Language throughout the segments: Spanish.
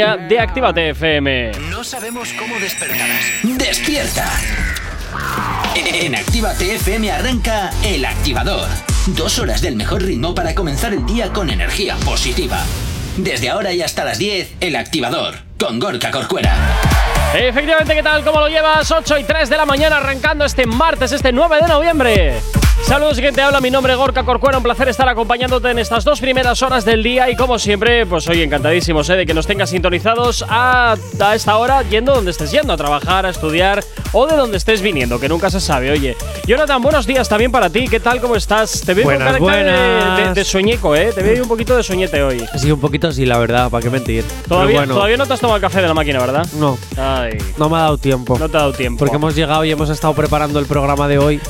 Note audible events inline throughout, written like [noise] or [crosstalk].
de Actívate FM. No sabemos cómo despertarás. ¡Despierta! En Actívate FM arranca El Activador. Dos horas del mejor ritmo para comenzar el día con energía positiva. Desde ahora y hasta las 10, El Activador, con Gorka Corcuera. Efectivamente, ¿qué tal? ¿Cómo lo llevas? 8 y 3 de la mañana arrancando este martes, este 9 de noviembre. Saludos, gente. Habla mi nombre, Gorka Corcuera. Un placer estar acompañándote en estas dos primeras horas del día. Y como siempre, pues hoy encantadísimos ¿eh? de que nos tengas sintonizados a, a, esta hora, yendo donde estés yendo, a trabajar, a estudiar o de donde estés viniendo, que nunca se sabe. Oye, Jonathan, buenos días también para ti. ¿Qué tal? ¿Cómo estás? Te veo buenas, con buenas. De, de, de, sueñeco, ¿eh? Te veo un poquito de sueñete hoy. Sí, un poquito sí, la verdad, ¿para qué mentir? Todavía, bueno. todavía no te has tomado el café de la máquina, ¿verdad? No. Ay. No me ha dado tiempo. No te ha dado tiempo. Porque hemos llegado y hemos estado preparando el programa de hoy.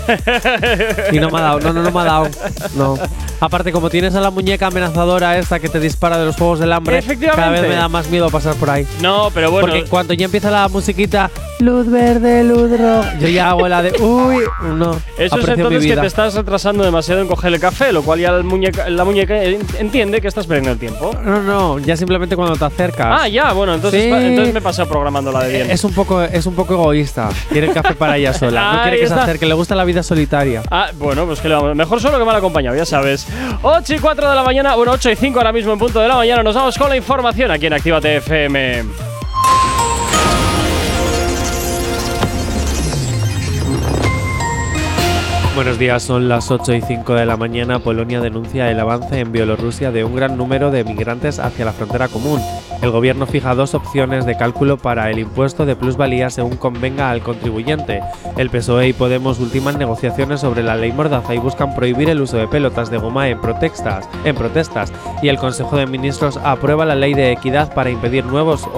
y [laughs] no me ha dado, no, no, no me ha dado. No. Aparte, como tienes a la muñeca amenazadora esta que te dispara de los juegos del hambre, Efectivamente. cada vez me da más miedo pasar por ahí. No, pero bueno. Porque cuando ya empieza la musiquita, luz verde, luz roja, yo ya hago la de, uy, no. Eso es entonces que te estás retrasando demasiado en coger el café, lo cual ya el muñeca- la muñeca entiende que estás perdiendo el tiempo. No, no, ya simplemente cuando te acercas. Ah, ya, bueno, entonces, Sí. entonces me pasé programando la de bien. Es un poco, es un poco egoísta. Quiere el café para ella sola. [laughs] No quiere Ahí que se acerque. Le gusta la vida solitaria. Ah, bueno, pues que. Mejor solo que mal acompañado, ya sabes. 8 y 4 de la mañana, bueno, 8 y 5 ahora mismo en punto de la mañana. Nos vamos con la información aquí en Actívate FM. Buenos días, son las 8 y 5 de la mañana. Polonia denuncia el avance en Bielorrusia de un gran número de migrantes hacia la frontera común. El gobierno fija dos opciones de cálculo para el impuesto de plusvalía según convenga al contribuyente. El PSOE y Podemos ultiman negociaciones sobre la ley Mordaza y buscan prohibir el uso de pelotas de goma en protestas. En protestas. Y el Consejo de Ministros aprueba la ley de equidad para impedir nuevos,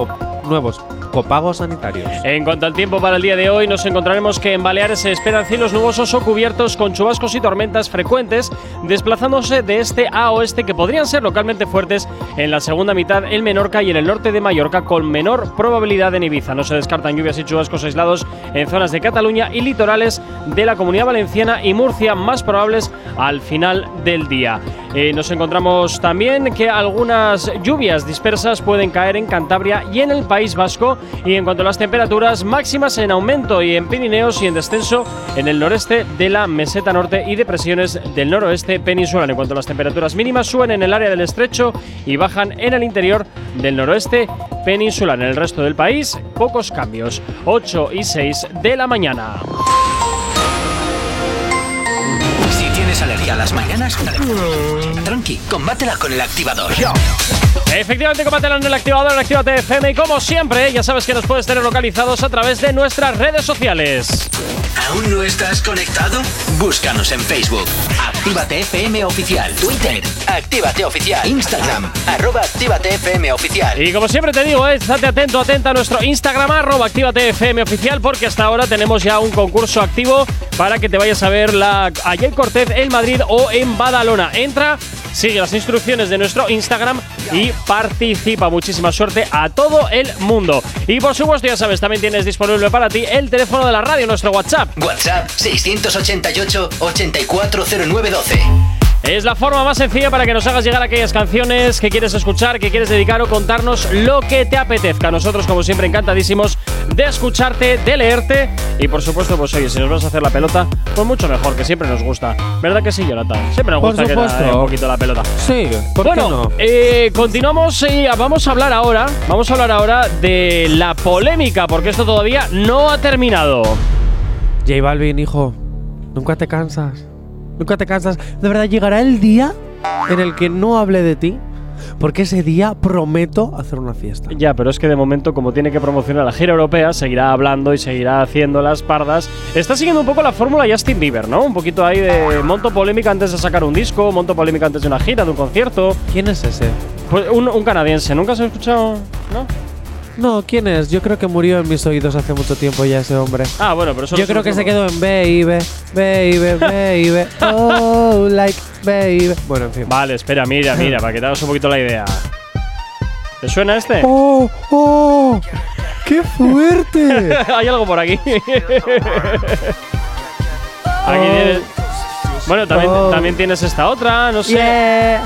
nuevos copagos sanitarios. En cuanto al tiempo para el día de hoy, nos encontraremos que en Baleares se esperan cielos nubosos o cubiertos con chubascos y tormentas frecuentes, desplazándose de este a oeste que podrían ser localmente fuertes en la segunda mitad en Menorca y en el norte de Mallorca con menor probabilidad en Ibiza. No se descartan lluvias y chubascos aislados en zonas de Cataluña y litorales de la Comunidad Valenciana y Murcia más probables al final del día. Nos encontramos también que algunas lluvias dispersas pueden caer en Cantabria y en el País Vasco. Y en cuanto a las temperaturas máximas en aumento y en Pirineos y en descenso en el noreste de la meseta norte y depresiones del noroeste peninsular. En cuanto a las temperaturas mínimas suben en el área del estrecho y bajan en el interior del noroeste peninsular. En el resto del país, pocos cambios. 8 y 6 de la mañana. Tienes alergia a las mañanas, tranqui, combátela con el activador. Efectivamente, combátela en el activador, en Actívate FM. Y como siempre, ya sabes que nos puedes tener localizados a través de nuestras redes sociales. ¿Aún no estás conectado? Búscanos en Facebook. Actívate FM Oficial. Twitter. Actívate Oficial. Instagram. Arroba Actívate FM Oficial. Y como siempre te digo, eh, estate atento, atenta a nuestro Instagram, arroba Actívate FM oficial, porque hasta ahora tenemos ya un concurso activo para que te vayas a ver la Ayer Cortez en Madrid o en Badalona. Entra, sigue las instrucciones de nuestro Instagram y participa. Muchísima suerte a todo el mundo. Y por supuesto, ya sabes, también tienes disponible para ti el teléfono de la radio, nuestro WhatsApp. WhatsApp 688 840912. Es la forma más sencilla para que nos hagas llegar aquellas canciones que quieres escuchar, que quieres dedicar o contarnos lo que te apetezca. Nosotros, como siempre, encantadísimos de escucharte, de leerte y, por supuesto, pues oye, si nos vas a hacer la pelota, pues mucho mejor, que siempre nos gusta. ¿Verdad que sí, Jonathan? Siempre nos Por gusta que supuesto. un poquito la pelota. Sí, ¿por bueno, qué no? eh, continuamos y vamos a hablar ahora, vamos a hablar ahora de la polémica, porque esto todavía no ha terminado. J Balvin, hijo, nunca te cansas. Nunca te cansas. De verdad, llegará el día en el que no hable de ti. Porque ese día prometo hacer una fiesta. Ya, pero es que de momento, como tiene que promocionar la gira europea, seguirá hablando y seguirá haciendo las pardas. Está siguiendo un poco la fórmula Justin Bieber, ¿no? Un poquito ahí de monto polémica antes de sacar un disco, monto polémica antes de una gira, de un concierto. ¿Quién es ese? Pues un, un canadiense, ¿nunca se ha escuchado? ¿No? No, ¿quién es? Yo creo que murió en mis oídos hace mucho tiempo ya ese hombre. Ah, bueno, pero eso Yo creo que se quedó en baby, baby, baby, [laughs] oh, like baby. Bueno, en fin. Vale, espera, mira, mira, para que te hagas un poquito la idea. ¿Te suena este? ¡Oh, oh! ¡Qué fuerte! [laughs] Hay algo por aquí. aquí tienes. Bueno, también, Oh. también tienes esta otra, no sé. yeah.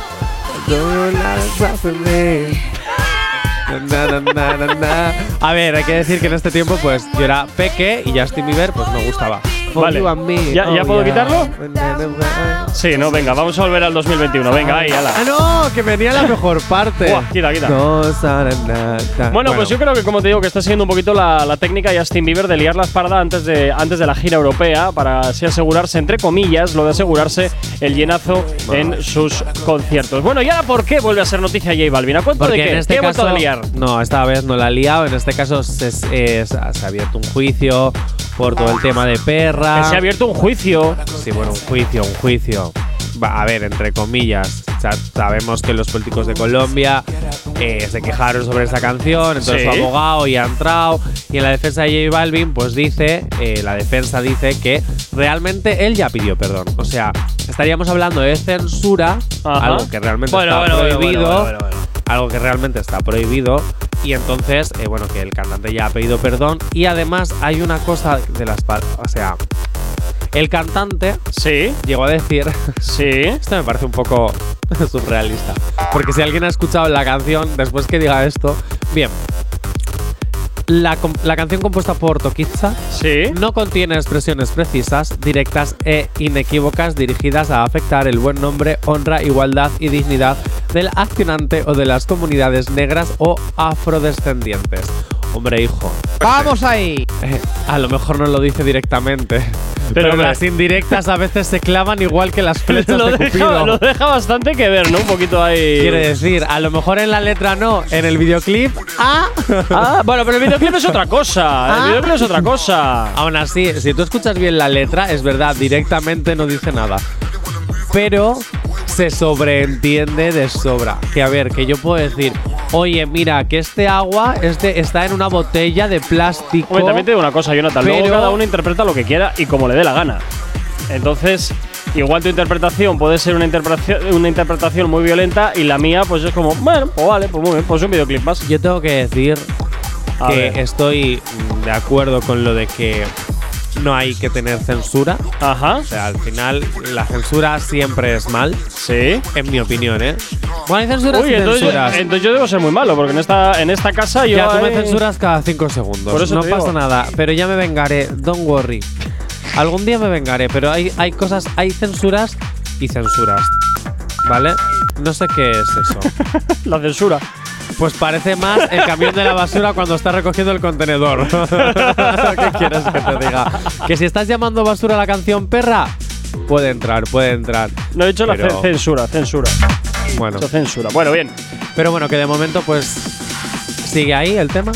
A ver, hay que decir que en este tiempo, pues yo era peque y Justin Bieber, pues me gustaba. Vale. You and me, ¿Ya- ya oh, puedo yeah. quitarlo? Sí, no, venga, vamos a volver al 2021. Venga, ahí, ala. Ah, no, que venía la mejor parte. Buah, quita, quita. No, sa, na, na, na. Bueno, pues yo creo que como te digo que está siendo un poquito la, la técnica de Justin Bieber de liar la espalda antes de, antes de la gira europea para así asegurarse, entre comillas, lo de asegurarse el llenazo en sus conciertos. Bueno, ¿y ahora por qué vuelve a ser noticia J Balvin? ¿A cuento Porque de qué? en este ¿Qué ha caso. a liar? No, esta vez no la ha liado. En este caso se, se- se ha abierto un juicio por todo el tema de perra. Que se ha abierto un juicio. Sí, bueno, un juicio, un juicio. Va, a ver, entre comillas. Sabemos que los políticos de Colombia eh, se quejaron sobre esa canción, entonces Sí. su abogado ya ha entrado. Y en la defensa de J Balvin, pues dice, eh, la defensa dice que realmente él ya pidió perdón. O sea, estaríamos hablando de censura, Ajá. algo que realmente Bueno, está bueno, prohibido. bueno. Algo que realmente está prohibido. Y entonces, eh, bueno, que el cantante ya ha pedido perdón. Y además hay una cosa de las... O sea, el cantante Sí, llegó a decir sí. [laughs] esto me parece un poco [laughs] surrealista. Porque si alguien ha escuchado la canción, después que diga esto. Bien. La, canción compuesta por Tokiza Sí. no contiene expresiones precisas, directas e inequívocas dirigidas a afectar el buen nombre, honra, igualdad y dignidad del accionante o de las comunidades negras o afrodescendientes. Hombre, hijo. ¡Vamos ahí! eh, a lo mejor no lo dice directamente. [laughs] Pero, las indirectas a veces se clavan igual que las flechas [laughs] lo, de deja, Cupido. lo deja bastante que ver, ¿no? Un poquito ahí. Quiere decir, a lo mejor en la letra no, en el videoclip, ah. Ah, bueno, pero el videoclip es otra cosa. El Ah. videoclip es otra cosa. Aún así, si tú escuchas bien la letra, es verdad, directamente no dice nada. Pero se sobreentiende de sobra. Que a ver, que yo puedo decir, oye, mira, que este agua este está en una botella de plástico. Hombre, también te digo una cosa, Jonathan. Luego Pero- cada uno interpreta lo que quiera y como le dé la gana. Entonces, igual tu interpretación puede ser una interpretación, una interpretación muy violenta y la mía, pues es como, bueno, pues vale, pues muy bien, pues un videoclip más. Yo tengo que decir A que ver. estoy de acuerdo con lo de que no hay que tener censura. Ajá, O sea, al final la censura siempre es mal, sí. en mi opinión, ¿eh? Bueno, hay censuras Uy, y entonces, yo- censuras. entonces yo debo ser muy malo, porque en esta, en esta casa yo. ya, tú me censuras cada cinco segundos. Por eso no pasa nada, pero ya me vengaré. Don't worry. Algún día me vengaré, pero hay, hay cosas, hay censuras y censuras. ¿Vale? No sé qué es eso. [laughs] La censura. Pues parece más el camión de la basura cuando está recogiendo el contenedor. [laughs] ¿Qué quieres que te diga? Que si estás llamando basura a la canción perra, puede entrar, puede entrar. No he dicho la Pero- ce- censura, censura. Bueno, censura. Bueno, bien. pero bueno, que de momento pues sigue ahí el tema.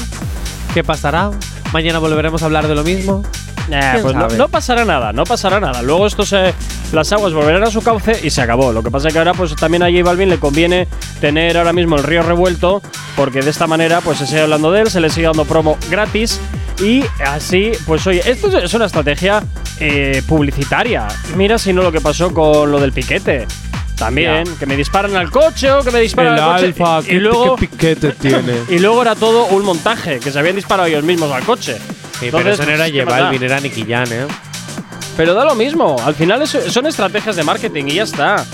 ¿Qué pasará? Mañana volveremos a hablar de lo mismo. Nah, ¿Quién pues no, no pasará nada, no pasará nada. Luego esto se, las aguas volverán a su cauce y se acabó. Lo que pasa es que ahora pues también a J Balvin le conviene tener ahora mismo el río revuelto porque de esta manera pues se sigue hablando de él, se le sigue dando promo gratis y así pues oye, esto es una estrategia eh, publicitaria. Mira si no lo que pasó con lo del piquete. También, que me disparan al coche o que me disparan al coche. y, y luego, piquete [laughs] tiene? y luego era todo un montaje, que se habían disparado ellos mismos al coche. Sí, pero Entonces, eso no era ¿qué J? Balvin, era Nicky Jam, ¿eh? Pero da lo mismo. Al final es- son estrategias de marketing y ya está.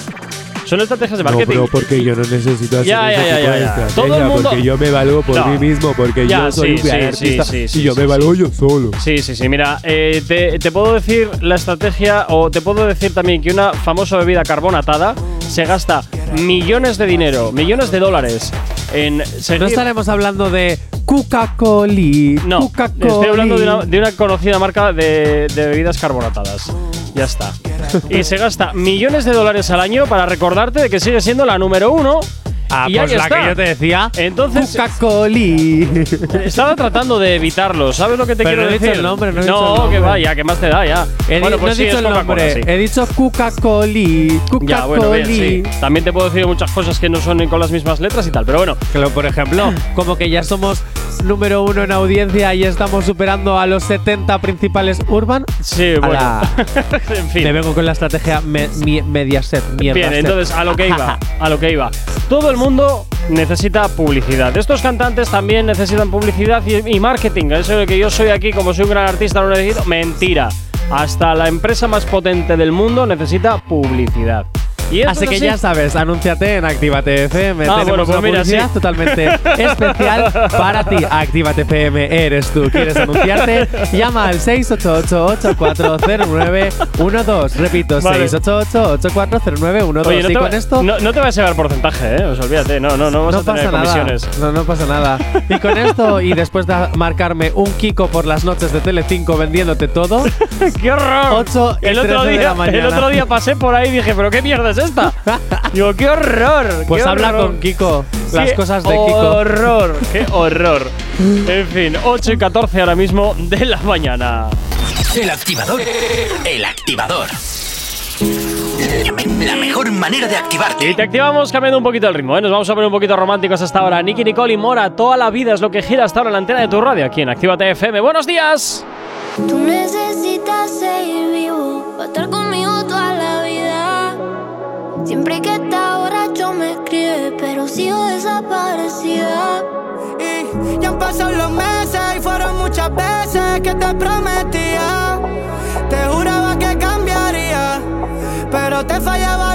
Son estrategias de marketing. porque yo no necesito hacer Ya, ese ya, tipo ya, de estrategia, Todo el mundo- porque yo me valgo por No. mí mismo, porque Ya, yo soy sí, un sí, artista sí, sí, y yo sí, me sí. valgo yo solo. Sí, sí, sí. Mira, eh, te, te puedo decir la estrategia o te puedo decir también que una famosa bebida carbonatada se gasta millones de dinero, millones de dólares en seguir… No estaremos hablando de Coca-Cola. No, Coca-Cola. estoy hablando de una, de una conocida marca de, de bebidas carbonatadas. Ya está. y se gasta millones de dólares al año para recordarte de que sigue siendo la número uno. Ah, y pues ahí la está. que yo te decía. Entonces, Coca-Cola. [laughs] estaba tratando de evitarlo. ¿Sabes lo que te Pero quiero no he decir? dicho el nombre, no he dicho el que nombre. vaya, que más te da ya. He, bueno, pues no he sí, dicho es el Coca-Cola, nombre, sí. he dicho. Ya, bueno, bien, sí. También te puedo decir muchas cosas que no son con las mismas letras y tal, pero bueno. Claro, por ejemplo, como que ya somos número uno en audiencia y estamos superando a los 70 principales urban. Sí, bueno. Ala. [laughs] en fin. Me vengo con la estrategia me- mi- Mediaset. Mierda Bien, set. entonces a lo que iba, a lo que iba. Todo el mundo necesita publicidad. Estos cantantes también necesitan publicidad y, y marketing. Eso de que yo soy aquí como soy un gran artista no necesito, mentira. Hasta la empresa más potente del mundo necesita publicidad. Y Así que ya sabes, anúnciate en Actívate FM. Ah, Tenemos bueno, pues una mira, publicidad sí. totalmente [laughs] especial para ti. Actívate FM, eres tú. ¿Quieres anunciarte? Llama al 688-840912. Repito, Vale. 688-840912. Oye, no y te, con esto no, no te vas a llevar porcentaje, ¿eh? O sea, olvídate, no, no, no vamos no a tener pasa nada. comisiones. No, no pasa nada. Y con esto, y después de marcarme un Kiko por las noches de Telecinco vendiéndote todo, [laughs] ¡Qué horror! 8 y el, otro 13 de día, la mañana. el otro día pasé por ahí y dije, ¿pero qué mierda es esta? Digo, ¡qué horror! pues qué habla horror. con Kiko. Las ¡Qué cosas de Kiko. horror! [laughs] ¡Qué horror! En fin, 8 y 14 ahora mismo de la mañana. El activador. El activador. La mejor manera de activarte. Y te activamos cambiando un poquito el ritmo, ¿eh? Nos vamos a poner un poquito románticos hasta ahora. Nicky Nicole y Mora, toda la vida es lo que gira hasta ahora en la antena de tu radio aquí en Actívate FM. ¡Buenos días! Tú necesitas seguir vivo para estar vida. Siempre que está borracho me escribe, pero sigo desaparecida. Y ya han pasado los meses y fueron muchas veces que te prometía. Te juraba que cambiaría, pero te fallaba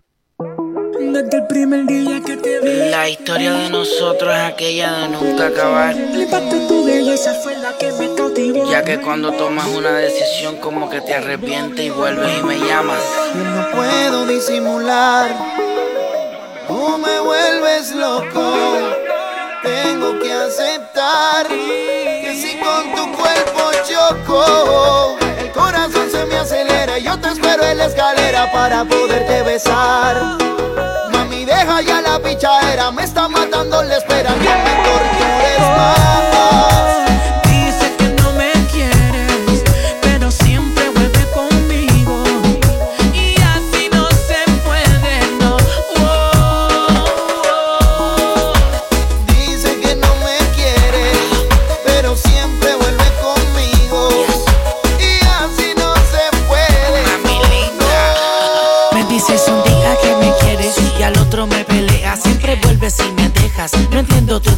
Desde el primer día que te vi. La historia de nosotros es aquella de nunca acabar. Flipaste tu belleza fue la que me cautivó. Ya que cuando tomas una decisión como que te arrepientes y vuelves y me llamas. Yo no puedo disimular. Tú me vuelves loco. Tengo que aceptar que si con tu cuerpo choco, acelera. Yo te espero en la escalera para poderte besar. Mami, deja ya la pichadera. Me está matando la espera. No me tortures más.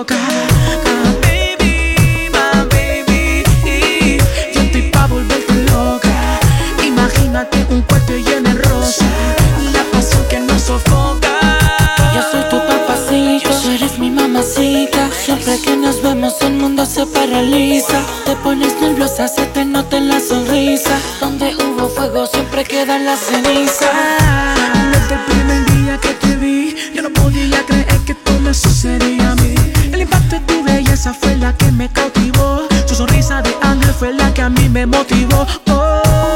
Ah, baby, my baby. Yo estoy pa' volverte loca. Imagínate un cuarto lleno de rosa. La pasión que nos sofoca. Yo soy tu papacito, tú eres mi mamacita. Siempre que nos vemos el mundo se paraliza. Te pones nerviosa, se te nota en la sonrisa. Donde hubo fuego siempre quedan las cenizas. Desde el primer día que te vi, yo no podía creer que todo me sucedía belleza fue la que me cautivó. Su sonrisa de ángel fue la que a mí me motivó. Oh,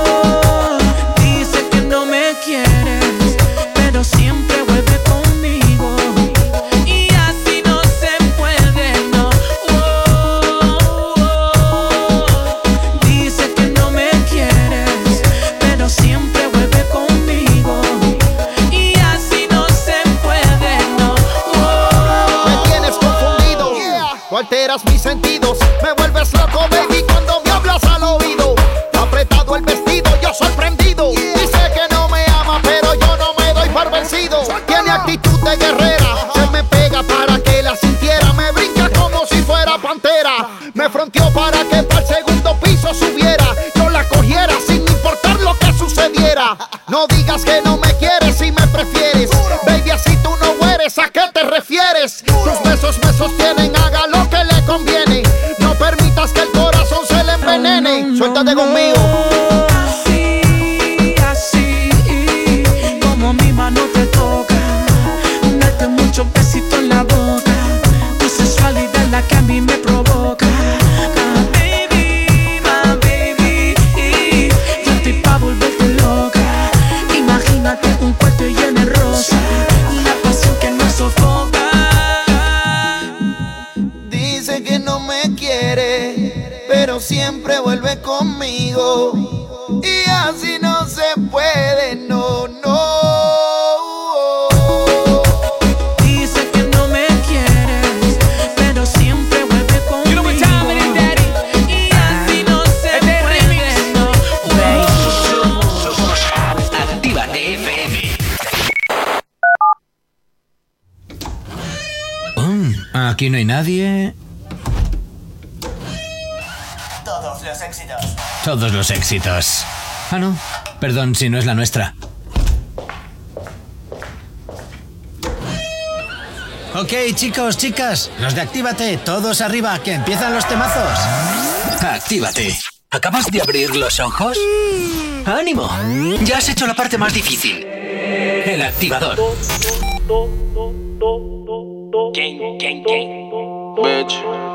tú Todos los éxitos. Ah, no. Perdón si no es la nuestra. Ok, chicos, chicas, los de Actívate, todos arriba, que empiezan los temazos. Actívate. ¿Acabas de abrir los ojos? ¡Ánimo! Ya has hecho la parte más difícil. El activador.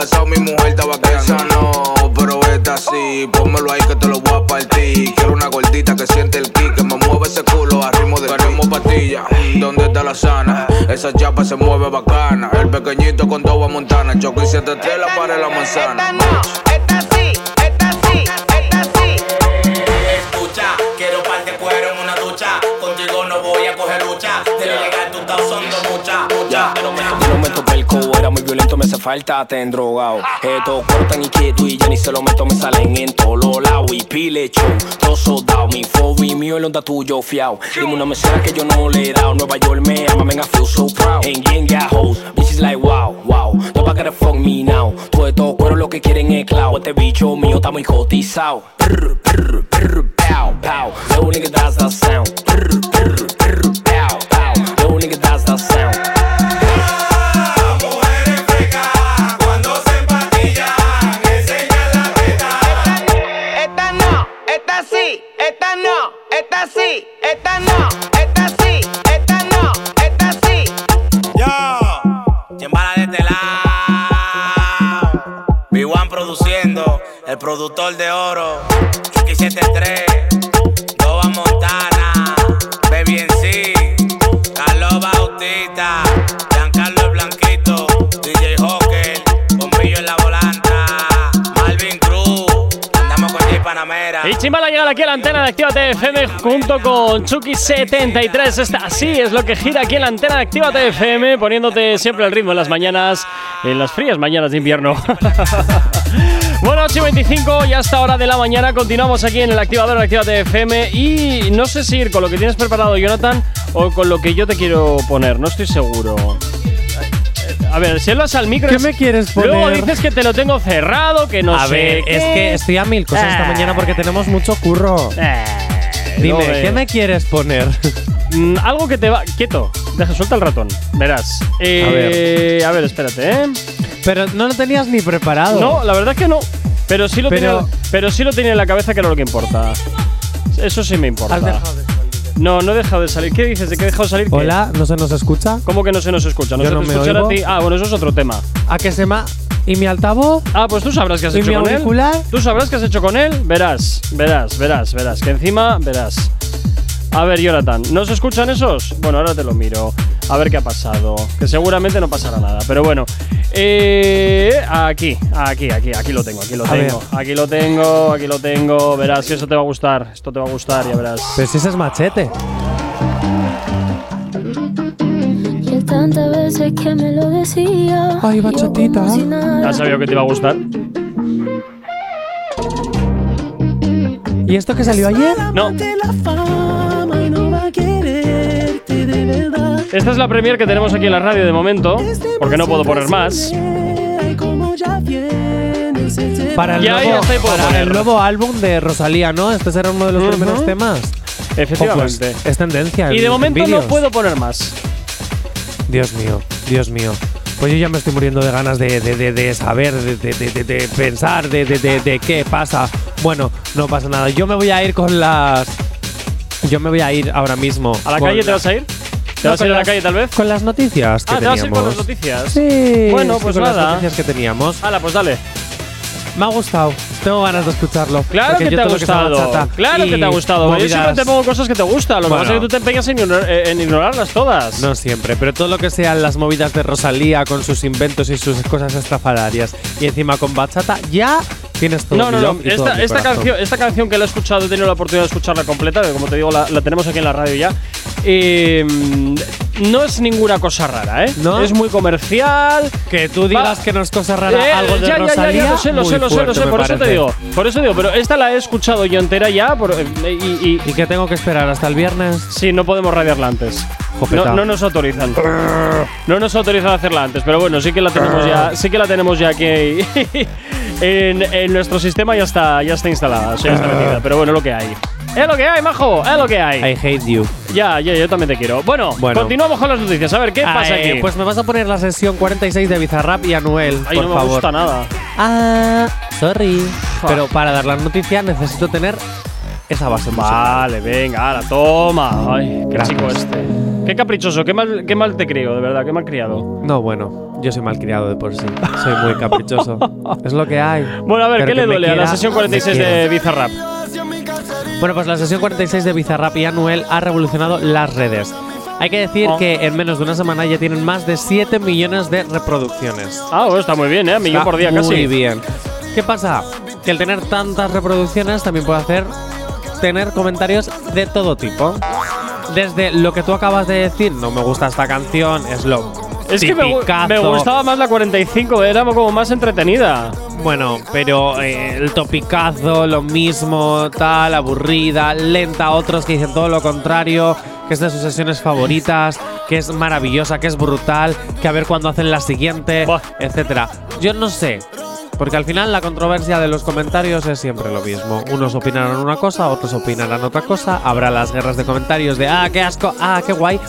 Casado mi mujer estaba Esa no, pero esta sí. Pónmelo ahí que te lo voy a partir. Quiero una gordita que siente el kick, que me mueve ese culo a ritmo de queremos patilla. ¿Dónde está la sana? Esa chapa se mueve bacana. El pequeñito con toda montana. Choco y siete tela para la manzana. Falta, te drogado. Esto cortan y quieto y ya ni se lo meto, me salen en todos lados y pile show. Todo soldado, mi fobi mío, el onda tuyo fiao. Dime una mesera que yo no le he dado. Nueva York me ama, man, I feel so proud. And gang got hoes, bitches like wow, wow. No pa' que fuck me now. Todo esto cuero lo que quieren es cloud. Este bicho mío está muy cotizado. Prr, prr, prr, pow, pow. Little nigga, that's the sound. Prr, el productor de oro, Chucky 73, Doba Montana, Baby NC, Carlos Bautista, Giancarlo el Blanquito, DJ Hawker, Bombillo en la volanta, Malvin Cruz, andamos con J Panamera. Y Chimbala llega aquí a la antena de Actívate FM junto con Chucky73. Esta sí es lo que gira aquí en la antena de Actívate FM, poniéndote siempre el ritmo en las mañanas, en las frías mañanas de invierno. [laughs] bueno, 8 y 25, ya hasta hora de la mañana. Continuamos aquí en el activador de Actívate FM. Y no sé si ir con lo que tienes preparado, Jonathan, o con lo que yo te quiero poner. No estoy seguro. A ver, si hablas al micro. ¿Qué me quieres Luego poner? dices que te lo tengo cerrado, que no a sé. ver, qué. es que estoy a mil cosas esta mañana porque tenemos mucho curro. Eh, Dime, no, eh, ¿qué me quieres poner? [laughs] mm, algo que te va. Quieto, deja, suelta el ratón. Verás. Eh, a ver. espérate, ¿eh? Pero no lo tenías ni preparado. No, la verdad es que no. Pero sí, lo Pero- tenía, pero sí lo tenía en la cabeza, que era lo que importa. Eso sí me importa. Has dejado de No, no he dejado de salir. ¿Qué dices? ¿De que he dejado de salir? ¿Qué? Hola, ¿no se nos escucha? ¿Cómo que no se nos escucha? ¿No Yo se no te me a ti? Ah, bueno, eso es otro tema. ¿A qué se ma? ¿Y mi altavoz? Ah, pues tú sabrás qué has ¿Y hecho mi con auricular? él. Tú sabrás qué has hecho con él. Verás, verás, verás, verás. Que encima, verás. A ver, Jonathan, ¿no se escuchan esos? Bueno, ahora te lo miro. A ver qué ha pasado. Que seguramente no pasará nada. Pero bueno. Eh, aquí, aquí, aquí, aquí lo tengo, aquí lo A tengo. Aquí lo tengo, aquí lo tengo. Verás que eso te va a gustar. Esto te va a gustar, ya verás. Pero si ese es machete. Y tantas veces que me lo decía. Ay, bachatita. Ya sabía que te iba a gustar. ¿Y esto que salió ayer? No. Esta es la premier que tenemos aquí en la radio de momento, porque no puedo poner más. Para el, Ya, nuevo, ya para poner. el nuevo álbum de Rosalía, ¿no? Este será uno de los primeros temas. Efectivamente. Oh, pues, es tendencia. y de en momento no puedo poner más. Dios mío, Dios mío. Pues yo ya me estoy muriendo de ganas de, de- de- de saber, de, pensar, de, de- de- de qué pasa. Bueno, no pasa nada. Yo me voy a ir con las. Yo me voy a ir ahora mismo. ¿A la calle te vas a ir? ¿Te No, vas a ir a la las- calle tal vez? Con las noticias que Ah, ¿te vas a ir teníamos. con las noticias? Sí. Bueno, pues con las nada. noticias que teníamos. Hala, pues dale. Me ha gustado. Tengo ganas de escucharlo. Claro que te ha gustado. bachata claro que te ha gustado. Yo siempre te pongo cosas que te gustan. Lo que Bueno. pasa es que tú te empeñas en, eh, en ignorarlas todas. No siempre, pero todo lo que sean las movidas de Rosalía con sus inventos y sus cosas estrafalarias y encima con bachata, ya tienes todo No, no, no. Esta, canción, esta canción que la he escuchado, he tenido la oportunidad de escucharla completa, que como te digo, la, la tenemos aquí en la radio ya. Eh, no es ninguna cosa rara, ¿eh? ¿No? Es muy comercial. Que tú digas Va- que no es cosa rara Eh, algo de ya, ya, ya, Rosalía. ya, lo sé, lo sé, lo sé, lo sé, por eso te parece. digo. Por eso digo, pero esta la he escuchado yo entera ya por- eh, y, y- ¿Y qué tengo que esperar hasta el viernes? sí, no podemos radiarla antes. No, no nos autorizan. No nos autorizan a hacerla antes, pero bueno, sí que la tenemos ya, sí que la tenemos ya aquí [laughs] en, en nuestro sistema ya está, ya está instalada, o sea, ya está metida. Pero bueno, lo que hay. Es lo que hay, majo, es lo que hay. I hate you. Ya, ya, yo también te quiero. Bueno, Bueno. continuamos con las noticias. A ver, ¿qué pasa aquí? Pues me vas a poner la sesión 46 de Bizarrap y Anuel, Ay, por no me favor. gusta nada. Ah, sorry. Pero para dar la noticia necesito tener esa base musical. Vale, venga, ahora, toma. Ay, qué Gracias. chico este. Qué caprichoso, qué mal, qué mal te creo, de verdad, qué mal criado. No, bueno, yo soy malcriado de por sí. Soy muy caprichoso. [laughs] es lo que hay. Bueno, a ver, Pero ¿qué que le me duele a la quiera, sesión me 46 quiera. de Bizarrap? Bueno, pues la sesión 46 de Bizarrap y Anuel ha revolucionado las redes. Hay que decir Oh. que en menos de una semana ya tienen más de 7 millones de reproducciones. Ah, bueno, está muy bien, ¿eh? Millón por día muy casi. bien. ¿Qué pasa? Que el tener tantas reproducciones también puede hacer tener comentarios de todo tipo. Desde lo que tú acabas de decir, no me gusta esta canción, es lo Es que me, me gustaba más la 45, era como más entretenida. Bueno, pero eh, el topicazo, lo mismo, tal, aburrida, lenta. Otros que dicen todo lo contrario, que es de sus sesiones favoritas, que es maravillosa, que es brutal, que a ver cuándo hacen la siguiente, Buah. etcétera. Yo no sé. Porque al final la controversia de los comentarios es siempre lo mismo. Unos opinarán una cosa, otros opinarán otra cosa. Habrá las guerras de comentarios de ah, qué asco, ah, qué guay.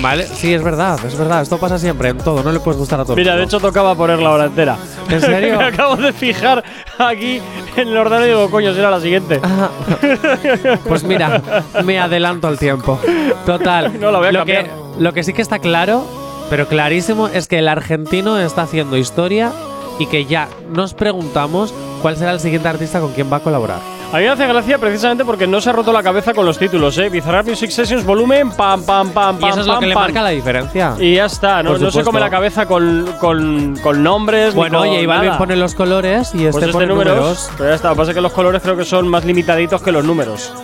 Vale, sí, es verdad, es verdad. Esto pasa siempre en todo, no le puedes gustar a todo. Mira, de hecho tocaba poner la hora entera. ¿En [laughs] serio? me acabo de fijar aquí en el ordenador y digo, coño, será la siguiente. Ah, Pues mira, me adelanto al tiempo. Total. [laughs] No la voy a lo, cambiar. que, lo que sí que está claro, pero clarísimo, es que el argentino está haciendo historia y que ya nos preguntamos cuál será el siguiente artista con quien va a colaborar. A mí me hace gracia precisamente porque no se ha roto la cabeza con los títulos, ¿eh? Bizarrap Music Sessions volumen, pam, pam, pam, pam. y eso es lo pam, que le pam. marca la diferencia. Y ya está, no, se come la cabeza con, con, con nombres. ni bueno, con oye, Iván pone los colores y este Pues este pone números, números. Pero ya está, lo que pasa es que los colores creo que son más limitaditos que los números.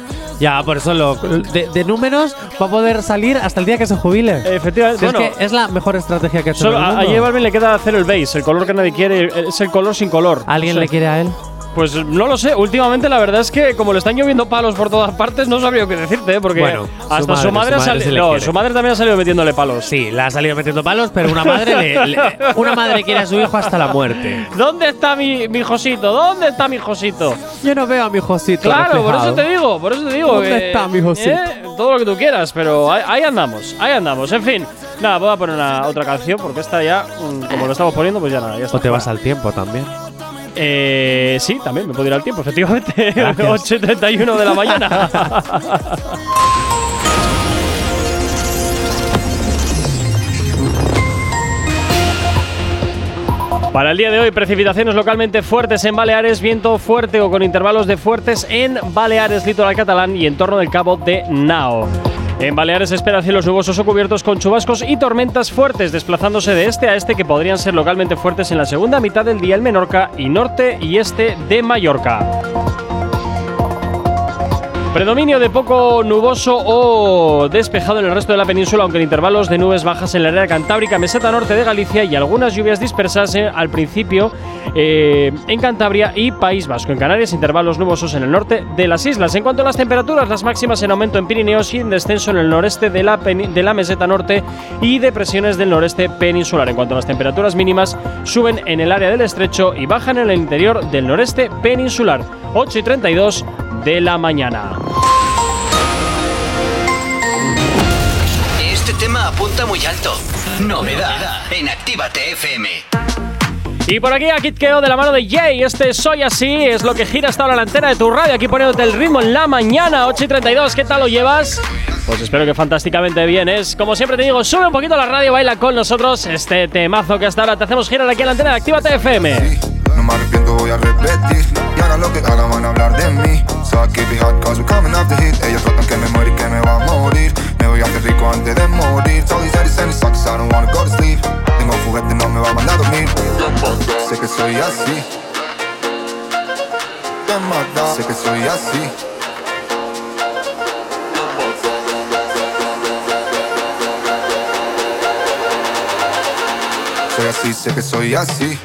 Ya, por eso lo, de, de números va a poder salir hasta el día que se jubile. Efectivamente, Si bueno, es que es la mejor estrategia que ha hecho solo en el a, a mundo. J Balvin le queda hacer el base, el color que nadie quiere, es el color sin color. ¿Alguien le quiere a él? Pues no lo sé, últimamente la verdad es que como le están lloviendo palos por todas partes, no sabría qué decirte, ¿eh? porque Bueno, hasta su madre, madre, su ha madre sali- sí le no, quiere. su madre también ha salido metiéndole palos. Sí, le ha salido metiendo palos, pero una madre le- le- [laughs] una madre quiere a su hijo hasta la muerte. ¿Dónde está mi, mi Josito? ¿Dónde está mi Josito? Yo no veo a mi Josito. Claro, por eso te digo, por eso te digo. ¿Dónde que, está mi Josito? eh, Todo lo que tú quieras, pero ahí, ahí andamos, ahí andamos. En fin, nada, voy a poner una, otra canción porque esta ya, mm, como lo estamos poniendo, pues ya nada, ya está. O te vas al tiempo también. Eh, sí, también me puedo ir al tiempo, efectivamente. [laughs] Gracias. 8 y 31 de la mañana. [laughs] Para el día de hoy, precipitaciones localmente fuertes en Baleares, viento fuerte o con intervalos de fuertes en Baleares, litoral catalán y en torno del cabo de Nao. En Baleares espera cielos nubosos o cubiertos con chubascos y tormentas fuertes, desplazándose de este a este que podrían ser localmente fuertes en la segunda mitad del día en Menorca y norte y este de Mallorca. Predominio de poco nuboso o despejado en el resto de la península, aunque en intervalos de nubes bajas en la área cantábrica, meseta norte de Galicia y algunas lluvias dispersas eh, al principio eh, en Cantabria y País Vasco. En Canarias, intervalos nubosos en el norte de las islas. En cuanto a las temperaturas, las máximas en aumento en Pirineos y en descenso en el noreste de la, de la meseta norte y depresiones del noreste peninsular. En cuanto a las temperaturas mínimas, suben en el área del estrecho y bajan en el interior del noreste peninsular. 8 y 32 de la mañana. Este tema apunta muy alto. Novedad en Actívate FM. Y por aquí a Kid Keo de la mano de Jay. Este Soy Así es lo que gira hasta ahora la antena de tu radio. Aquí poniéndote el ritmo en la mañana, 8 y 32. ¿Qué tal lo llevas? Pues espero que fantásticamente bien. Es como siempre te digo, sube un poquito la radio, baila con nosotros este temazo que hasta ahora te hacemos girar aquí en la antena de Actívate FM. Me arrepiento, voy a repetir. Y hagan lo que hagan, van a hablar de mí. So I keep it hot, cause we're coming off the hit. Ellos tratan que me muero y que me va a morir. Me voy a hacer rico antes de morir. Todo these ladies and it sucks, I don't wanna go to sleep. Tengo juguete, no me va a mandar a dormir. Sé que soy así. Sé que soy así. Soy así, sé que soy así.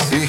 Así.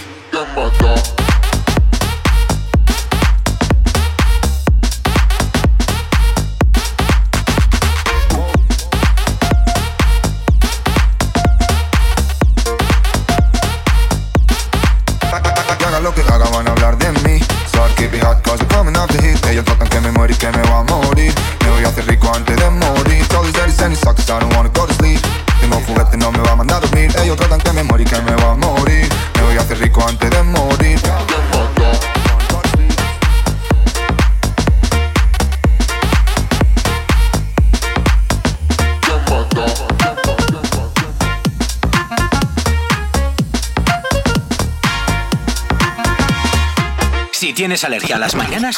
Tienes alergia a las mañanas,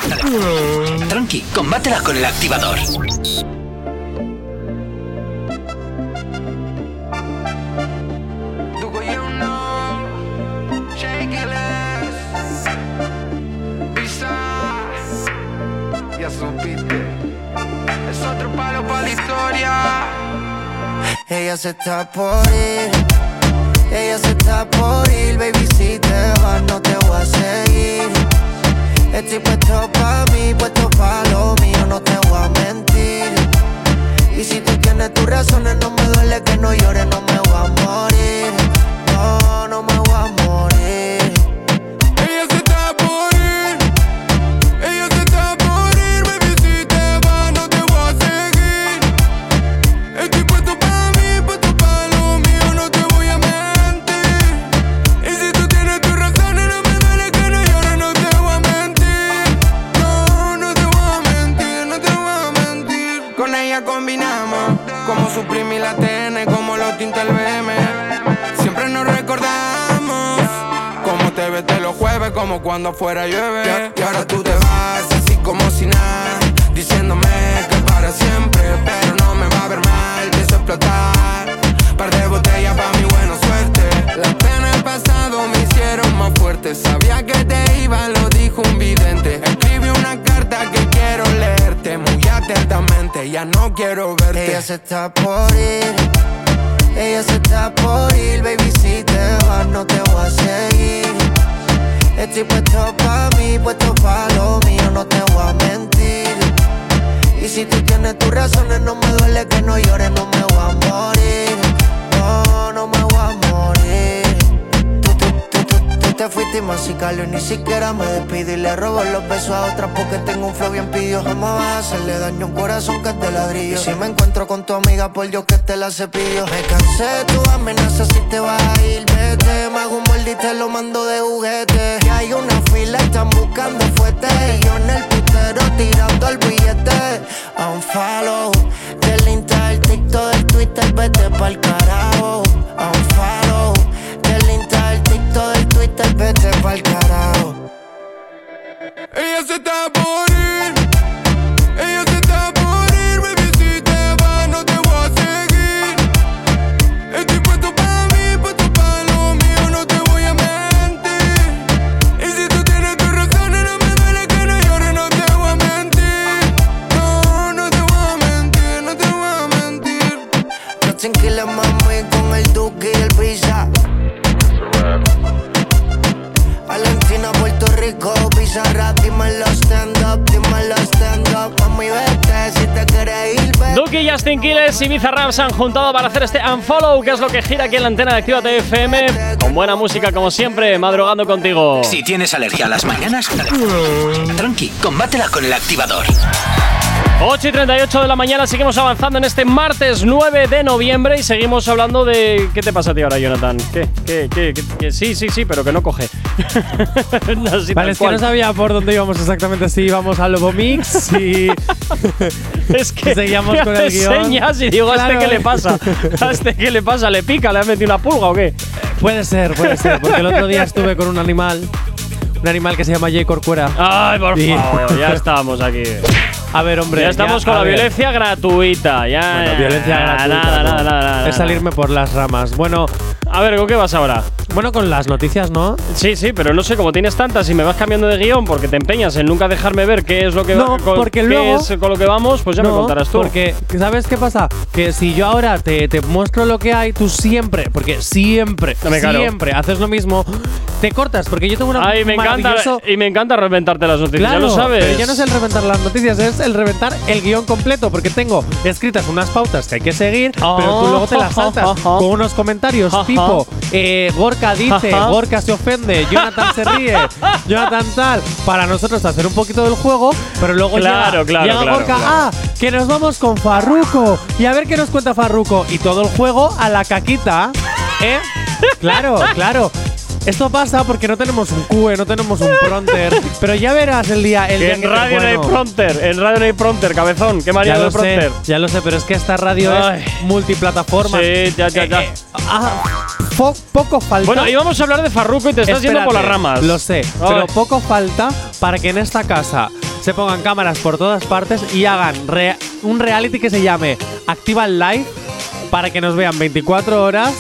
tranqui, combátela con el activador. Es otro palo. Ella se está por ir, ella se está por ir, baby si te vas no te voy a seguir. Estoy puesto pa' mí, puesto pa' lo mío, no te voy a mentir. Y si tú tienes tus razones, no me duele que no llores, no me y la TN, como los tinta el BM. Siempre nos recordamos. Como te ves de los jueves, como cuando fuera llueve. Y ahora tú te vas así como si nada, diciéndome que para siempre, pero no me va a ver mal, pienso explotar. Par de botellas pa' mi buena suerte. Las penas del pasado me hicieron más fuerte. Sabía que te iba, lo dijo un vidente. Escribí una carta que quiero leerte muy atentamente. Ya no quiero verte. Ella se está por ir, ella se está por ir, baby si te vas no te voy a seguir. Estoy puesto pa' mí, puesto pa' lo mío, no te voy a mentir. Y si tú tienes tus razones, no me duele que no llores, no me voy a morir. No, no me voy a morir. Te fuiste y ni siquiera me despido y le robo los besos a otras porque tengo un flow bien pidió. Jamás vas a hacerle daño a un corazón que de ladrillo. Y si me encuentro con tu amiga, por Dios que te la cepillo. Me cansé de tu amenaza si te vas a ir, vete. Me hago un molde y te lo mando de juguete. Y hay una fila, están buscando fuerte. Y yo en el putero tirando el billete. Unfollow del Insta, del TikTok, del Twitter, vete pa'l carajo. Unfollow Twitter, vete pa'l carajo. Ella se está Rico, Pizarra, dímelo stand up, dímelo stand up. Mami, vete si te quieres ir, vete. Duki, Justin Quiles y Bizarrap se han juntado para hacer este Unfollow, que es lo que gira aquí en la antena de Activa FM, con buena música como siempre, madrugando contigo. Si tienes alergia a las mañanas, tranqui, combátela con el activador. 8 y 38 de la mañana, seguimos avanzando en este martes 9 de noviembre y seguimos hablando de. ¿Qué te pasa a ti ahora, Jonathan? ¿Qué? ¿Qué? ¿Qué? ¿Qué? ¿Qué? Sí, sí, sí, pero que no coge. [laughs] Así tal Vale, es que cual. no sabía por dónde íbamos exactamente, si íbamos al Lobo Mix y [laughs] Es que seguíamos con el guion. señas y digo, ¿a este Claro. qué le pasa? ¿A este qué le pasa? ¿Le pica? ¿Le ha metido una pulga o qué? Puede ser, puede ser, porque el otro día estuve con un animal, un animal que se llama Jay Corcuera. Ay, por Y- favor, ya estamos aquí. A ver, hombre. ya estamos con la ver. violencia gratuita. Ya, Bueno, violencia gratuita. Nada, no. nada, nada, nada. Es salirme por las ramas. Bueno, A ver, ¿con qué vas ahora? Bueno, con las noticias, ¿no? Sí, sí, pero no sé, como tienes tantas y me vas cambiando de guion porque te empeñas en nunca dejarme ver qué es lo que No, con, porque qué luego- es con lo que vamos, pues ya me No, contarás tú. Porque, ¿sabes qué pasa? Que si yo ahora te, te muestro lo que hay, tú siempre, porque siempre, Dame claro. siempre haces lo mismo, te cortas, porque yo tengo una Ay, me encanta y me encanta reventarte las noticias, Claro, ya lo sabes. pero ya no es el reventar las noticias, es el reventar el guion completo, porque tengo escritas unas pautas que hay que seguir, pero tú luego te las saltas con unos comentarios tipo eh, Gorka dice, Ajá. Gorka se ofende, Jonathan se ríe, [laughs] Jonathan tal, para nosotros hacer un poquito del juego, pero luego Claro, llega, claro, llega claro, Gorka, ah, que nos vamos con Farruko, y a ver qué nos cuenta Farruko, y todo el juego a la caquita, ¿eh? [laughs] Claro, claro. Esto pasa porque no tenemos un QE, no tenemos un pronter, [laughs] pero ya verás el día, el día en que- radio no hay pronter, en radio no hay pronter, cabezón, qué maría de pronter. sé, ya lo sé, pero es que esta radio Ay. es multiplataforma. Sí, ya, ya, ya. ah, po- poco falta. Bueno, íbamos a hablar de Farruko y te estás yendo por las ramas. Lo sé, Ay. pero poco falta para que en esta casa se pongan cámaras por todas partes y hagan re- un reality que se llame Activa el Live para que nos vean 24 horas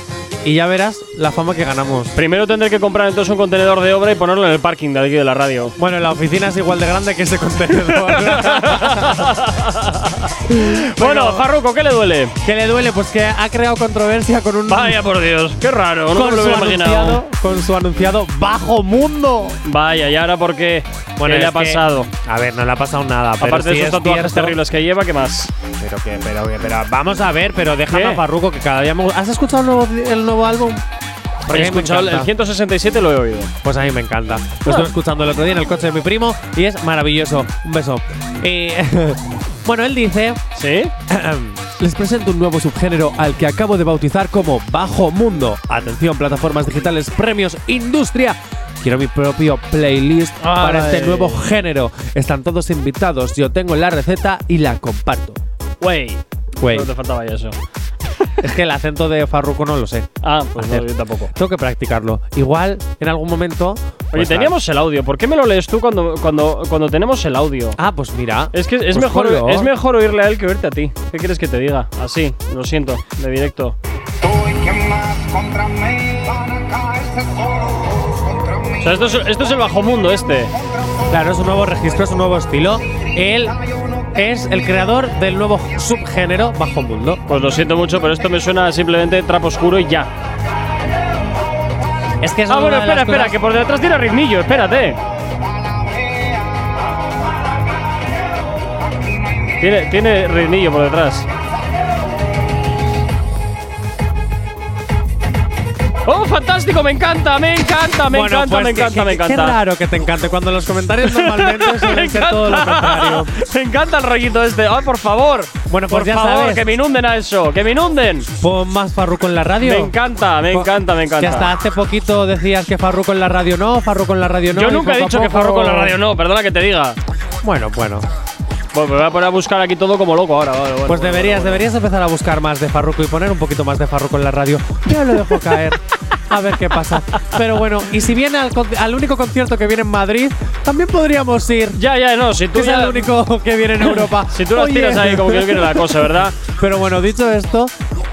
y ya verás la fama que ganamos. Primero tendré que comprar entonces un contenedor de obra y ponerlo en el parking de aquí de la radio. Bueno, la oficina es igual de grande que ese contenedor. [laughs] [laughs] bueno, Farruko, ¿qué le duele? ¿Qué le duele? Pues que ha creado controversia con un. Vaya por Dios, qué raro, no con, me lo su hubiera imaginado. anunciado, con su anunciado Bajo Mundo. Vaya, ¿y ahora por qué? Bueno, ¿Qué le ha que- pasado? A ver, no le ha pasado nada. pero Aparte de esos es tatuajes terribles que lleva, ¿qué más? Pero que, pero que, pero vamos a ver, pero déjame a Farruko que cada día me gusta. ¿Has escuchado el nuevo, el nuevo álbum? Porque He escuchado el encanta. 167 lo he oído. Pues a mí me encanta. Lo Ah. estuve escuchando el otro día en el coche de mi primo y es maravilloso. Un beso. Y, [laughs] bueno, él dice. ¿Sí? [clears throat] Les presento un nuevo subgénero al que acabo de bautizar como Bajo Mundo. Atención, plataformas digitales, premios, industria. Quiero mi propio playlist para este nuevo género. Están todos invitados. Yo tengo la receta y la comparto. Wey. Güey. No te faltaba eso. Es que el acento de Farruko no lo sé. Ah, pues no, yo tampoco. Tengo que practicarlo. Igual, en algún momento. Oye, pues, teníamos el audio. ¿Por qué me lo lees tú cuando, cuando, cuando tenemos el audio? Ah, pues mira. Es que es, Pues mejor, ponlo. es mejor oírle a él que oírte a ti. ¿Qué quieres que te diga? Así, lo siento, de directo. O sea, esto es, esto es el bajo mundo este. Claro, es un nuevo registro, es un nuevo estilo. Él es el creador del nuevo subgénero Bajo Mundo. Pues lo siento mucho, pero esto me suena simplemente trapo oscuro y ya. Es que es Ah, bueno, espera, espera, cosas- que por detrás tiene ritmillo, espérate. Tiene, tiene ritmillo por detrás. ¡Oh, fantástico! Me encanta, me encanta, me Bueno, encanta, pues me que- encanta, que- me encanta. Qué raro que te encante cuando los comentarios normalmente [laughs] me suelen ser todo lo contrario. [laughs] Me encanta el rollito este. ¡Ay, por favor! Bueno, pues por ya favor, sabes. que me inunden a eso, que me inunden. Pon más Farruko en la radio. Me encanta, me encanta, me encanta. Que hasta hace poquito decías que Farruko en la radio no, Farruko en la radio no. Yo nunca he dicho que Farruko en la radio no, perdona que te diga. Bueno, bueno. Pues me voy a poner a buscar aquí todo como loco ahora. vale, bueno, Pues bueno, deberías, bueno. deberías empezar a buscar más de Farruko y poner un poquito más de Farruko en la radio. Yo lo dejo caer. [laughs] A ver qué pasa. Pero bueno, y si viene al, al único concierto que viene en Madrid, también podríamos ir. Ya, ya, no, si tú Que es ya- el único que viene en Europa. [laughs] Si tú las tiras ahí como que quiere la cosa, ¿verdad? Pero bueno, dicho esto,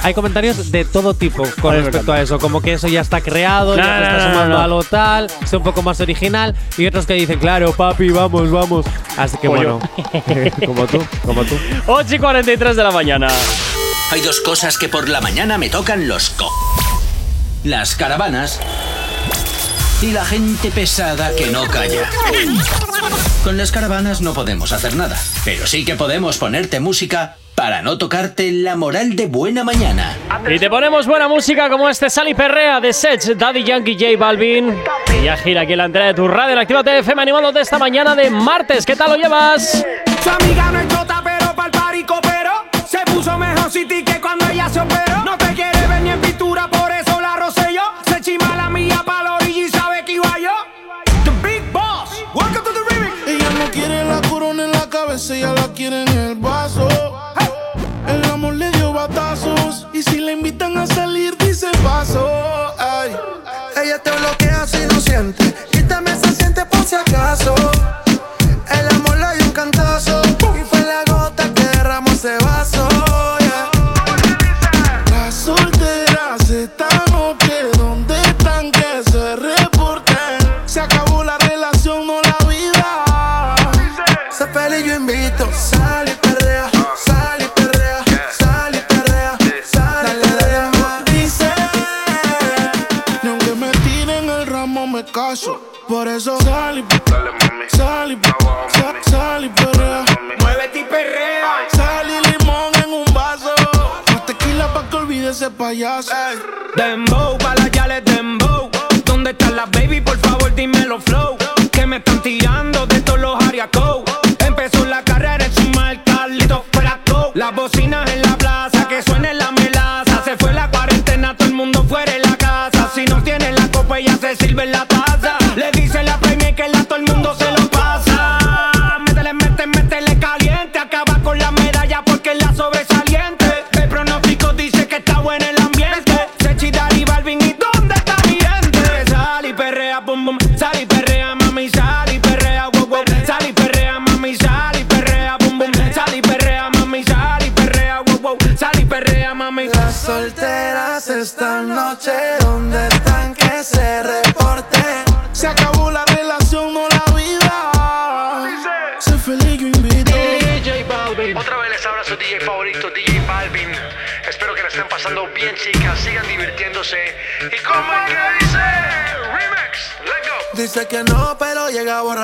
hay comentarios de todo tipo con A mí me respecto a eso. Como que eso ya está creado, No, ya se no, está no, sumando no. a lo tal, sea un poco más original. Y otros que dicen, claro, papi, vamos, vamos. Así que Pollo. bueno, [laughs] como tú, como tú. 8 y 43 de la mañana. Hay dos cosas que por la mañana me tocan los co. Las caravanas y la gente pesada que no calla. Con las caravanas no podemos hacer nada, pero sí que podemos ponerte música para no tocarte la moral de buena mañana. Y te ponemos buena música como este Sally Perrea de Sech, Daddy Yankee, J Balvin. Y ya gira aquí en la entrada de tu radio en Activa TFM animándote esta mañana de martes. ¿Qué tal lo llevas? Su amiga no es chota, pero ese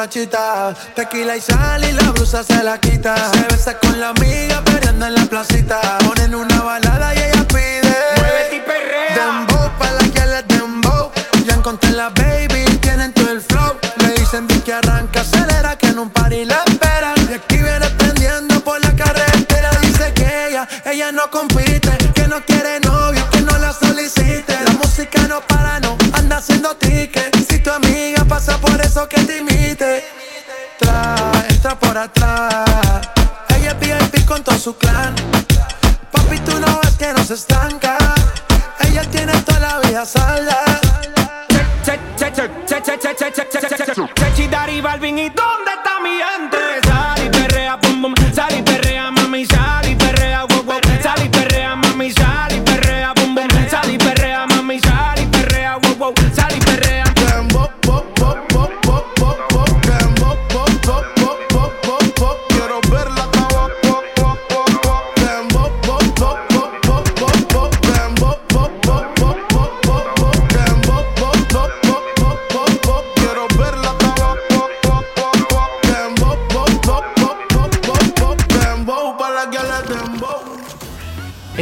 Tequila y sal y la blusa se la quita. Se besa con la amiga, perdiendo en la placita. Ponen una balada y ella pide. Muévete y perrea. Dembow, pa' la que les dembow. Ya encontré la baby, tienen todo el flow. Le dicen que arranca, acelera, que en un party la esperan. Y aquí viene prendiendo por la carretera. Dice que ella, ella no compite. Que no quiere novio, que no la solicite. La música no para, no anda haciendo ticket. Por eso que te imite. Tra, entra por atrás. Ella es VIP con todo su clan. Papi, tú no ves que no se estanca. Ella tiene toda la vida salda. Sechi, Dari, Balvin, ¿y dónde está mi gente?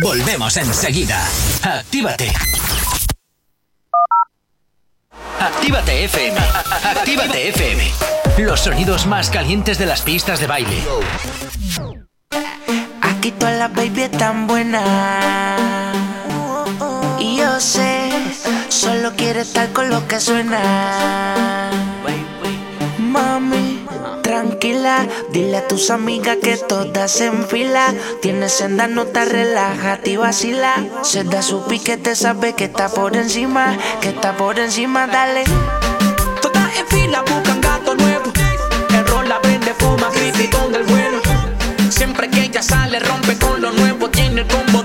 Volvemos enseguida. Actívate. Actívate FM. Actívate FM. Los sonidos más calientes de las pistas de baile. Aquí todas las baby están buenas. Y yo sé, solo quiere estar con lo que suena. Mami, tranquila, dile a tus amigas que todas en fila. Tienes senda, no te relájate y vacila. Se da su piquete, sabe que está por encima, que está por encima, dale. Todas en fila buscan gato nuevo. El rol la vende, fuma, crítico del bueno. Siempre que ella sale, rompe con lo nuevo. Tiene el combo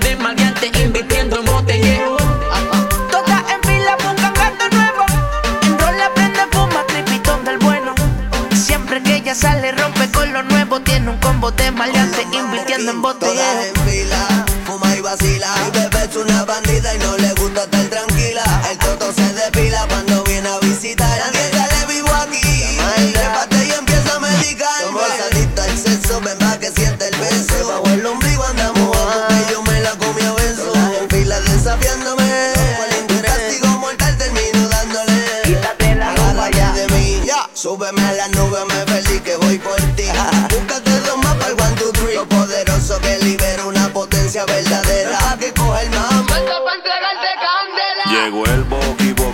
Combo de maleante, invirtiendo en botellero. en fila, fuma y vacila. Mi bebé es una bandida y no le gusta estar tranquila. El toto se depila cuando viene a visitar. Nadie sale vivo aquí. Trépate y empieza a medicar. Somos adictos al sexo, ven pa' que siente el beso. Bajo el ombligo andamos bajo que yo me la comí a beso. En fila desafiándome. Un castigo mortal termino dándole. Quítate la ropa ya de mí. Súbeme a la nube, me feliz que voy por ti.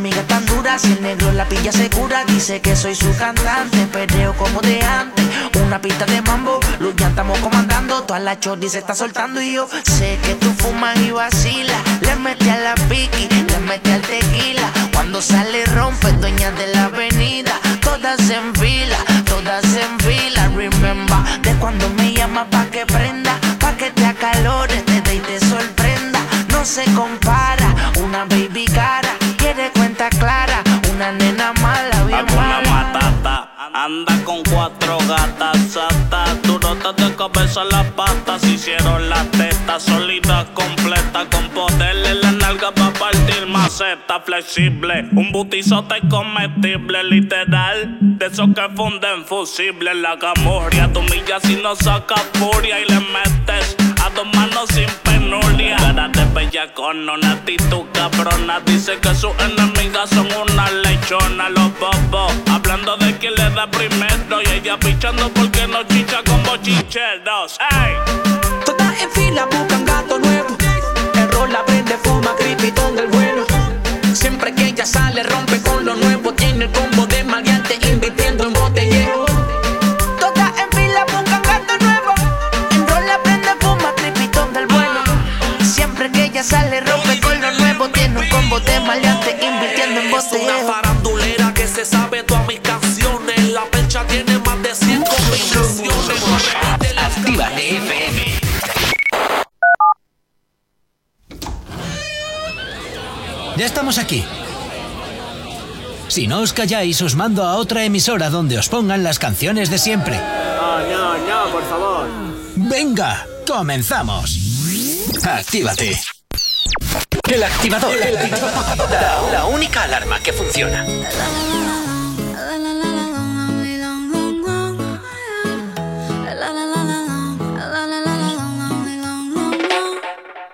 Amiga tan dura. Si el negro la pilla segura, dice que soy su cantante. Perreo como de antes, una pista de mambo. Luz ya estamos comandando, toda la chordi se está soltando. Y yo sé que tú fumas y vacilas. Le mete a la piqui, le mete al tequila. Cuando sale, rompe, dueña de la avenida. Todas en fila, todas en fila. Remember, de cuando me llama pa' cabeza las patas, hicieron las tetas sólidas completas con poder en la nalga para partir maceta flexible, un butizote comestible literal, de esos que funden fusible la camorria, tu milla si no saca furia y le metes a dos manos sin penuria. Cara de bella con una actitud cabrona. Dice que sus enemigas son una lechona. Los bobos hablando de quién le da primero. Y ella pichando porque no chicha con bochincheros. ¡Ey! Todas en fila buscan gato nuevo. El rol la vende, fuma creepy del bueno. Siempre que ella sale, rompe con lo nuevo. Tiene el combo Ya estamos aquí. Si no os calláis, os mando a otra emisora donde os pongan las canciones de siempre. No, no, no, por favor. Venga, comenzamos. Actívate. El activador. La, la única alarma que funciona.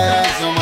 no pienses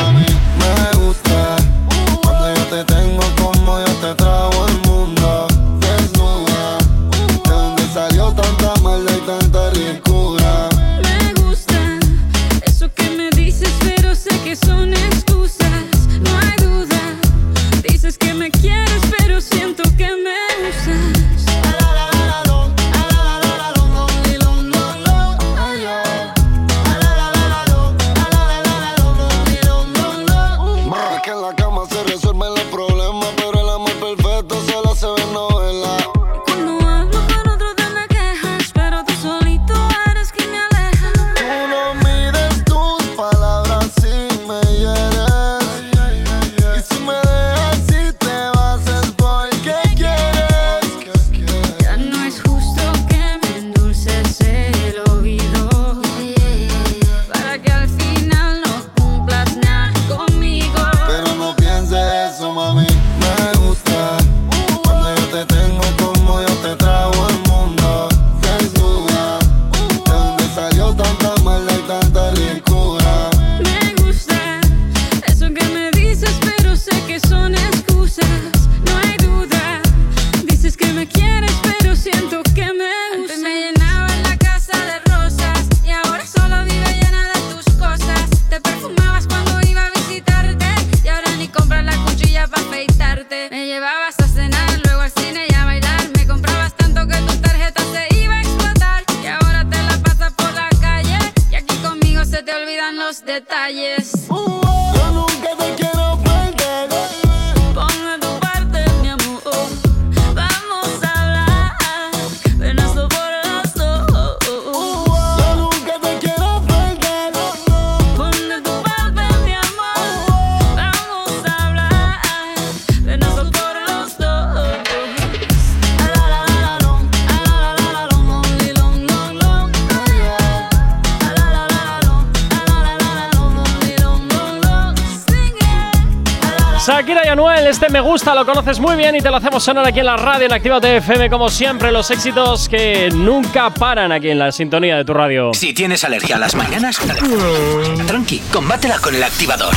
gusta, lo conoces muy bien y te lo hacemos sonar aquí en la radio en Activa FM, como siempre, los éxitos que nunca paran aquí en la sintonía de tu radio. Si tienes alergia a las mañanas, tranqui, combátela con el activador.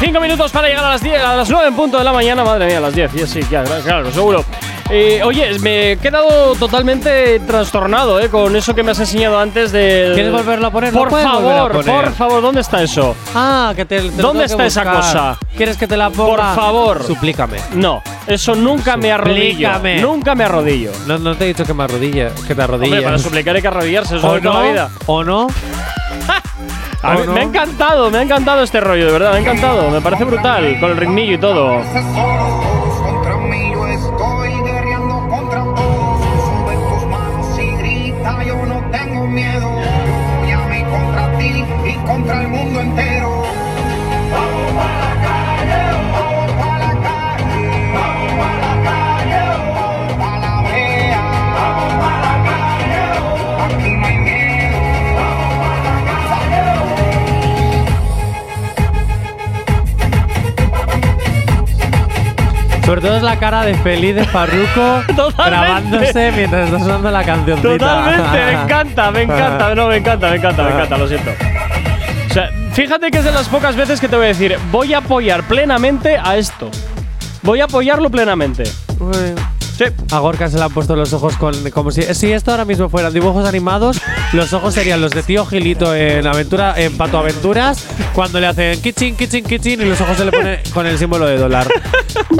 Cinco minutos para llegar a las 10, a las 9 en punto de la mañana, madre mía, a las 10, sí, sí, claro, claro, seguro. Eh, oye, me he quedado totalmente trastornado eh, con eso que me has enseñado antes de. ¿Quieres volverlo a poner? ¿Lo Por favor, poner? por favor, ¿dónde está eso? Ah, que te. te lo ¿Dónde está esa cosa? ¿Quieres que te la ponga? Por favor. Suplícame. No, eso nunca me arrodillo. Suplícame. Nunca me arrodillo. No, no te he dicho que me arrodille, que te Hombre, arrodilles. para suplicar hay que arrodillarse, eso ¿O es toda no? la vida. ¿O no? [laughs] A mí ¿O no? Me ha encantado, me ha encantado este rollo, de verdad, me ha encantado. Me parece brutal, con el ritmillo y todo. Sobre todo es la cara de feliz de Farruko [laughs] grabándose mientras está sonando la canción. Totalmente, me encanta, me [laughs] encanta, no, me encanta, me encanta, me encanta, lo siento. O sea, fíjate que es de las pocas veces que te voy a decir, voy a apoyar plenamente a esto. Voy a apoyarlo plenamente. Sí. A Gorka se le han puesto los ojos con como si si esto ahora mismo fueran dibujos animados, los ojos serían los de tío Gilito en aventura en Pato Aventuras cuando le hacen kitchen kitchen kitchen y los ojos se le ponen con el símbolo de dólar.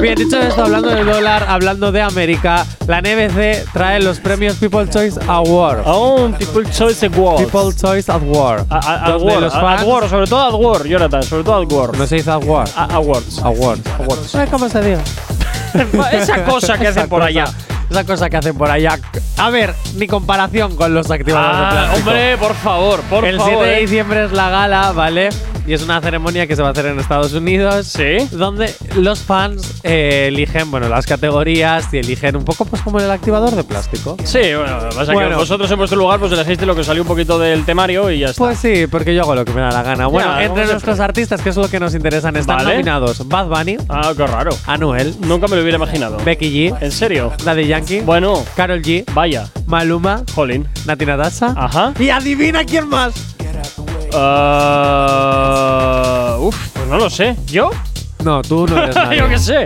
Bien, dicho esto, hablando de dólar, hablando de América, la NBC trae los premios People Choice Award. Oh, People Choice Award. People Choice Award. Award, sobre todo Award, Jonathan, sobre todo Award. No se dice Award. Awards. Awards. Awards. Sé cómo se diga. [laughs] Esa cosa que hacen por allá. Esa cosa que hacen por allá. A ver, ni comparación con los activadores de Ah, plástico. hombre, por favor, por El favor. 7 de eh. diciembre es la gala, ¿vale? Y es una ceremonia que se va a hacer en Estados Unidos. Sí. Donde los fans eh, eligen, bueno, las categorías y eligen un poco, pues, como el activador de plástico. Sí, bueno, pasa que Bueno. vosotros en vuestro lugar pues elegiste lo que salió un poquito del temario y ya está. Pues sí, porque yo hago lo que me da la gana. Bueno, entre siempre. nuestros artistas, que es lo que nos interesan, están Vale. nominados Bad Bunny, ah, qué raro. Anuel, Nunca me lo hubiera imaginado. Becky G, ¿En serio? Daddy Yankee, Bueno, Carol G, vaya. Maluma, Jolín. Nati Natasha. Ajá. Y adivina quién más. Ah, uf, pues no lo sé. ¿Yo? No, tú no eres [laughs] nadie. Yo qué sé.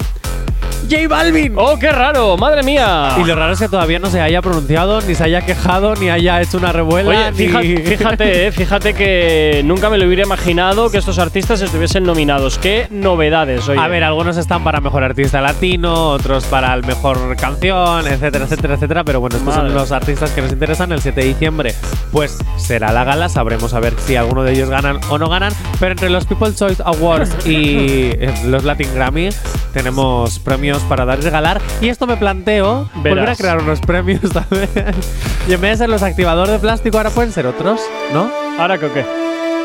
J Balvin. Oh, qué raro, madre mía. Y lo raro es que todavía no se haya pronunciado, ni se haya quejado, ni haya hecho una. Oye, ni- fíjate, [laughs] fíjate, eh, fíjate que nunca me lo hubiera imaginado que estos artistas estuviesen nominados. Qué novedades, oye. A ver, algunos están para mejor artista latino, otros para el mejor canción, etcétera, etcétera, etcétera. Pero bueno, estos Madre. son los artistas que nos interesan. El 7 de diciembre, pues será la gala. Sabremos a ver si alguno de ellos ganan o no ganan. Pero entre los People's Choice Awards y eh, los Latin Grammy, tenemos premios para dar y regalar. Y esto me planteo volver a crear unos premios [laughs] también. y en vez de ser los activadores de plástico, ahora pueden ser otros, ¿no? ¿Ahora qué o qué?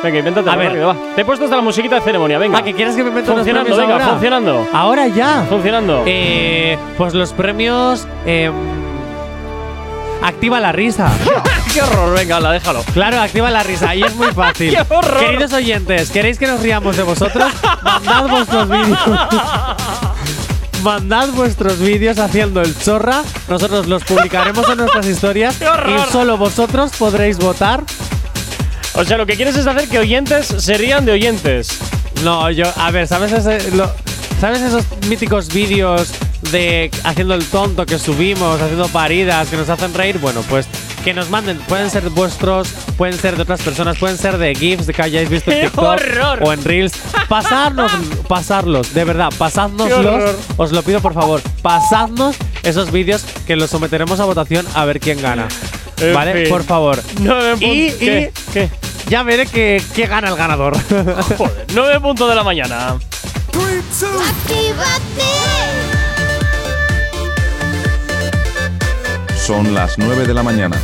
Venga, invéntate A ver. rápido, va. Te he puesto hasta la musiquita de ceremonia, venga. Ah, ¿que quieres que me meta unos Funcionando, premios venga, ahora? funcionando. Ahora ya. Funcionando. Eh, pues los premios. em, activa la risa. [laughs] Qué horror, venga, la déjalo. Claro, activa la risa. Y es muy fácil. [laughs] ¡Qué horror! Queridos oyentes, ¿queréis que nos riamos de vosotros? Mandad vuestros vídeos. Mandad vuestros vídeos haciendo el chorra. Nosotros los publicaremos en nuestras [laughs] historias. Y solo vosotros podréis votar. O sea, lo que quieres es hacer que oyentes se rían de oyentes. No, yo. A ver, ¿sabes ese, lo- ¿Sabes esos míticos vídeos de haciendo el tonto que subimos, haciendo paridas que nos hacen reír? Bueno, pues que nos manden. Pueden ser vuestros, pueden ser de otras personas, pueden ser de GIFs que hayáis visto [laughs] en ¡Qué TikTok horror! o en Reels. Pasarnos, [laughs] pasarlos, de verdad, ¡Qué pasádnoslos. horror! Os lo pido por favor, pasadnos esos vídeos que los someteremos a votación a ver quién gana. En ¿Vale? fin. Por favor. Nueve Y, puntos. ¿Qué? y ¿Qué? ya veré que, que gana el ganador. Joder, 9 puntos de la mañana. Son las 9 de la mañana.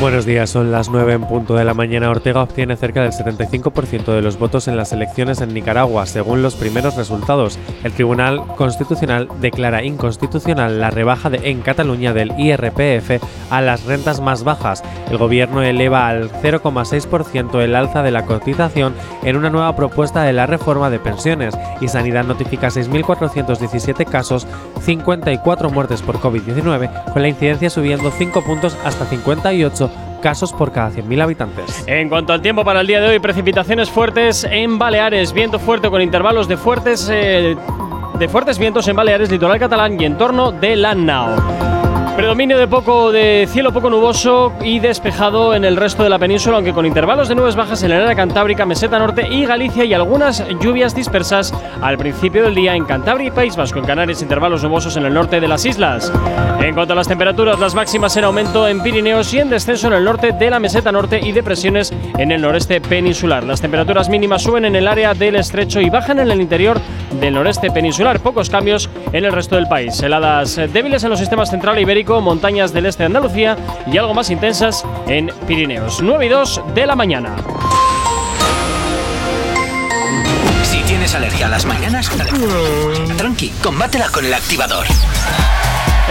Buenos días, son las 9 en punto de la mañana. Ortega obtiene cerca del 75% de los votos en las elecciones en Nicaragua, según los primeros resultados. El Tribunal Constitucional declara inconstitucional la rebaja de- en Cataluña del IRPF a las rentas más bajas. El gobierno eleva al 0,6% el alza de la cotización en una nueva propuesta de la reforma de pensiones y Sanidad notifica 6.417 casos, 54 muertes por COVID-19, con la incidencia subiendo 5 puntos hasta 58 casos por cada 100.000 habitantes. En cuanto al tiempo para el día de hoy, precipitaciones fuertes en Baleares, viento fuerte con intervalos de fuertes, eh, de fuertes vientos en Baleares, litoral catalán y en torno de la Nao. Predominio de poco de cielo poco nuboso y despejado en el resto de la península, aunque con intervalos de nubes bajas en el área cantábrica, meseta norte y Galicia y algunas lluvias dispersas al principio del día en Cantabria y País Vasco, en Canarias intervalos nubosos en el norte de las islas. En cuanto a las temperaturas, las máximas en aumento en Pirineos y en descenso en el norte de la meseta norte y depresiones en el noreste peninsular. Las temperaturas mínimas suben en el área del estrecho y bajan en el interior del noreste peninsular. Pocos cambios en el resto del país. Heladas débiles en los sistemas central e montañas del este de Andalucía y algo más intensas en Pirineos. 9 y 2 de la mañana. Si tienes alergia a las mañanas, tranqui, combátela con el activador.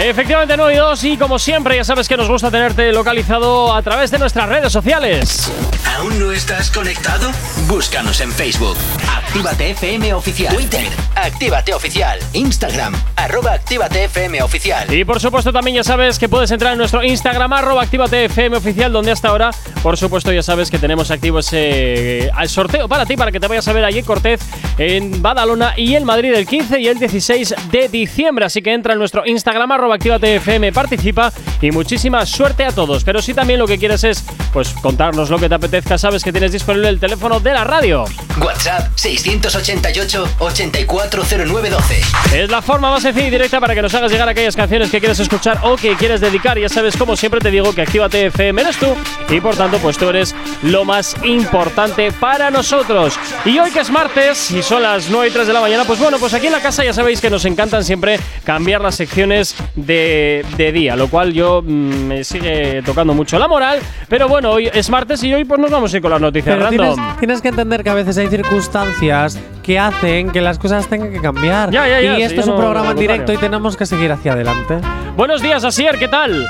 Efectivamente, 9 y 2 y como siempre ya sabes que nos gusta tenerte localizado a través de nuestras redes sociales. ¿Aún no estás conectado? Búscanos en Facebook. Actívate FM Oficial. Twitter. Actívate Oficial. Instagram. Arroba Actívate FM Oficial. Y por supuesto también ya sabes que puedes entrar en nuestro Instagram arroba Actívate FM oficial donde hasta ahora por supuesto ya sabes que tenemos activo ese eh, sorteo para ti para que te vayas a ver allí en Cortez en Badalona y en Madrid el 15 y el 16 de diciembre así que entra en nuestro Instagram arroba Actívate FM participa y muchísima suerte a todos pero si también lo que quieres es pues contarnos lo que te apetezca sabes que tienes disponible el teléfono de la radio WhatsApp 688 840912. Es la forma más sencilla y directa para que nos hagas llegar aquellas canciones que quieres escuchar o que quieres dedicar. Ya sabes, como siempre te digo, que Actívate FM eres tú y por tanto, pues tú eres lo más importante para nosotros. Y hoy que es martes y son las 9 y 3 de la mañana, pues bueno, pues aquí en la casa ya sabéis que nos encantan siempre cambiar las secciones de, de día, lo cual yo mm, me sigue tocando mucho la moral. Pero bueno, hoy es martes y hoy pues nos vamos a ir con las noticias Pero random. tienes, tienes que entender que a veces hay circunstancias que hacen que las cosas tengan que cambiar. Ya, ya, ya, y sí, esto es un no- programa en directo y tenemos que seguir hacia adelante. Buenos días, Asier, ¿qué tal?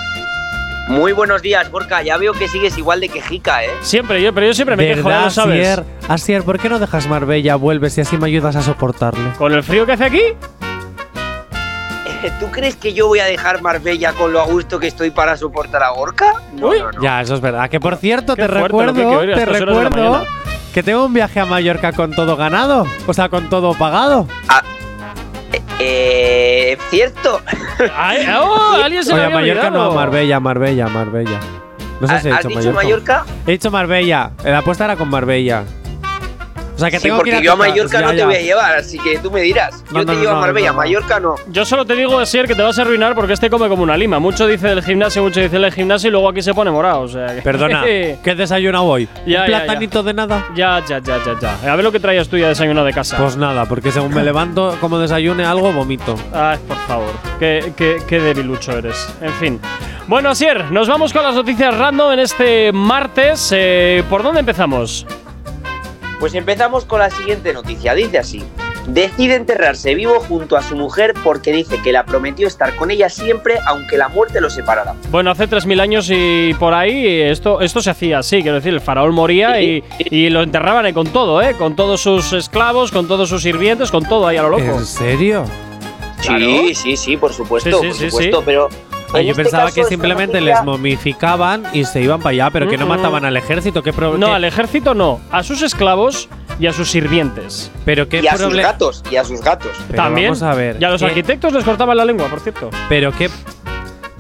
Muy buenos días, Borca. Ya veo que sigues igual de quejica, ¿eh? Siempre, yo, pero yo siempre me quejo, ya ¿Verdad, lo sabes. Asier? Asier, ¿por qué no dejas Marbella, vuelves y así me ayudas a soportarle? ¿Con el frío que hace aquí? ¿Tú crees que yo voy a dejar Marbella con lo a gusto que estoy para soportar a Gorka? No, no, no. Ya, eso es verdad. Que por cierto, Qué te que que recuerdo, oír a te recuerdo que tengo un viaje a Mallorca con todo ganado. O sea, con todo pagado. Eh, cierto. Ay, [laughs] oh, alguien se Oye, me a había Mallorca olvidado. no, a Marbella, Marbella, Marbella. No sé ¿Has- si he dicho dicho Mallorca. Mallorca? He dicho Marbella. La apuesta era con Marbella. O sea, que sí, tengo que ir porque a yo a. Mallorca Ya, no te ya. voy a llevar, así que tú me dirás. No, Yo no, te no, llevo no, a Marbella, no, no. Mallorca no. Yo solo te digo, Asier, que te vas a arruinar porque este come como una lima. Mucho dice del gimnasio, mucho dice del gimnasio y luego aquí se pone morado. O sea, que- Perdona, [laughs] ¿qué desayuno hoy? Ya, ¿Un ya, platanito de nada? Ya, ya, ya, ya, ya. A ver lo que traías tú ya desayunado de casa. Pues nada, porque según me levanto, como desayune algo, vomito. Ay, por favor. Qué, qué, qué debilucho eres. En fin. Bueno, Asier, nos vamos con las noticias random en este martes. Eh, ¿Por dónde empezamos? Pues empezamos con la siguiente noticia. Dice así. Decide enterrarse vivo junto a su mujer porque dice que la prometió estar con ella siempre aunque la muerte lo separara. Bueno, hace 3.000 años y por ahí esto, esto se hacía así. Quiero decir, el faraón moría y, y lo enterraban ahí con todo, ¿eh? Con todos sus esclavos, con todos sus sirvientes, con todo ahí a lo loco. ¿En serio? Sí, sí, sí, por supuesto, Sí, sí, por sí, supuesto, sí. pero Ah, yo este pensaba caso, que simplemente noticia- les momificaban y se iban para allá, pero que no Mm, mataban al ejército. ¿Qué No, qué- al ejército no. A sus esclavos y a sus sirvientes. Pero qué Y a sus gatos, y a sus gatos. Pero También. vamos a ver, Y a los ¿qué- arquitectos les cortaban la lengua, por cierto. Pero qué.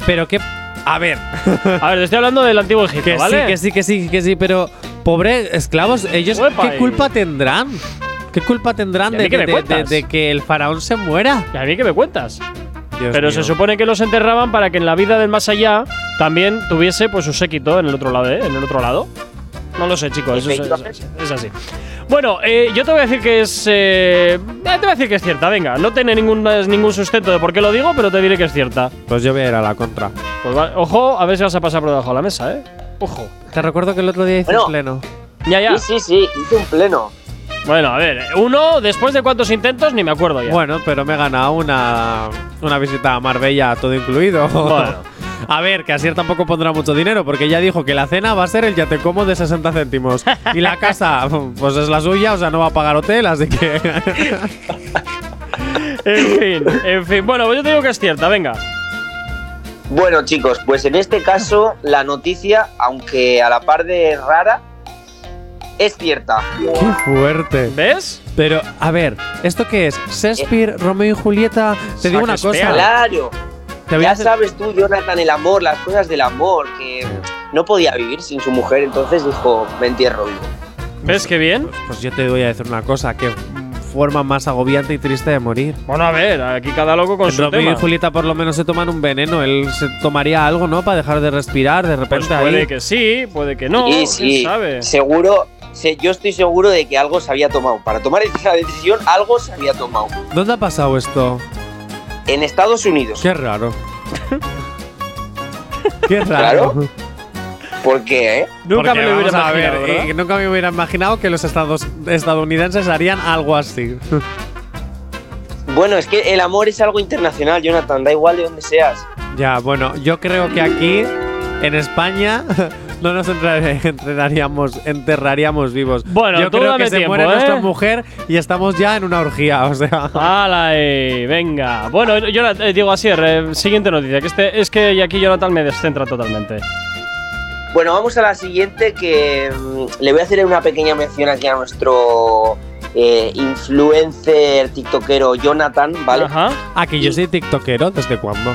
Pero qué. A ver. A ver, te estoy hablando del antiguo Egipto, Que ¿vale? sí, que sí, que sí, que sí, pero pobre esclavos, ellos Uepa, qué y- culpa tendrán? ¿Qué culpa tendrán ¿Y de, de- de- de que el faraón se muera? ¿Y a mí qué me cuentas? Dios Pero mío. se supone que los enterraban para que en la vida del más allá también tuviese pues su séquito en el otro lado, ¿eh? En el otro lado. No lo sé, chicos. eso es, es- es así. Bueno, eh, yo te voy a decir que es. eh, eh, te voy a decir que es cierta, venga. No tiene ningún, ningún sustento de por qué lo digo, pero te diré que es cierta. Pues yo voy a ir a la contra. Pues va- ojo, a ver si vas a pasar por debajo de la mesa, ¿eh? Ojo. Te recuerdo que el otro día hice Bueno. un pleno. Ya, ya. Sí, sí, sí, hice un pleno. Bueno, a ver, uno, después de cuántos intentos, ni me acuerdo ya. Bueno, pero me he ganado una, una visita a Marbella, todo incluido. Bueno. [laughs] A ver, que Asier tampoco pondrá mucho dinero, porque ya dijo que la cena va a ser el ya te como de 60 céntimos. y la casa, [laughs] pues es la suya, o sea, no va a pagar hotel, así que. [laughs] En fin, en fin. Bueno, pues yo te digo que es cierta, venga. Bueno, chicos, pues en este caso la noticia, aunque a la par de rara, es cierta. ¡Qué fuerte! ¿Ves? Pero, a ver, ¿esto qué es? ¿Shakespeare, Romeo y Julieta? Te digo una cosa. Claro. Ya hacer- sabes tú, Jonathan, el amor, las cosas del amor, que no podía vivir sin su mujer, entonces dijo, me entierro vivo. ¿Ves qué bien? Pues yo te voy a decir una cosa, que forma más agobiante y triste de morir. Bueno, a ver, aquí cada loco con En su Romeo tema. y Julieta por lo menos se toman un veneno. Él se tomaría algo, ¿no? Para dejar de respirar de repente Pues puede ahí. que sí, puede que no. sí, quién sí, sabe? seguro, se- yo estoy seguro de que algo se había tomado. Para tomar esa decisión, algo se había tomado. ¿Dónde ha pasado esto? En Estados Unidos. Qué raro. Qué raro. Claro. ¿Por qué, eh? Nunca Porque me lo hubiera ver, imaginado, eh, nunca me hubiera imaginado que los estados estadounidenses harían algo así. Bueno, es que el amor es algo internacional, Jonathan, da igual de donde seas. ya, bueno, yo creo que aquí, en España, no nos enterraríamos, [laughs] enterraríamos vivos. Bueno, yo tú creo dame que se tiempo, muere ¿eh? nuestra mujer y estamos ya en una orgía, o sea. ¡Hala! eh, venga. Bueno, Jonathan, eh, digo así, eh, siguiente noticia. Que este, es que aquí Jonathan me descentra totalmente. Bueno, vamos a la siguiente que mm, le voy a hacer una pequeña mención aquí a nuestro eh, influencer tiktokero Jonathan, ¿vale? Ajá. Ah, que yo soy tiktokero, ¿desde cuándo?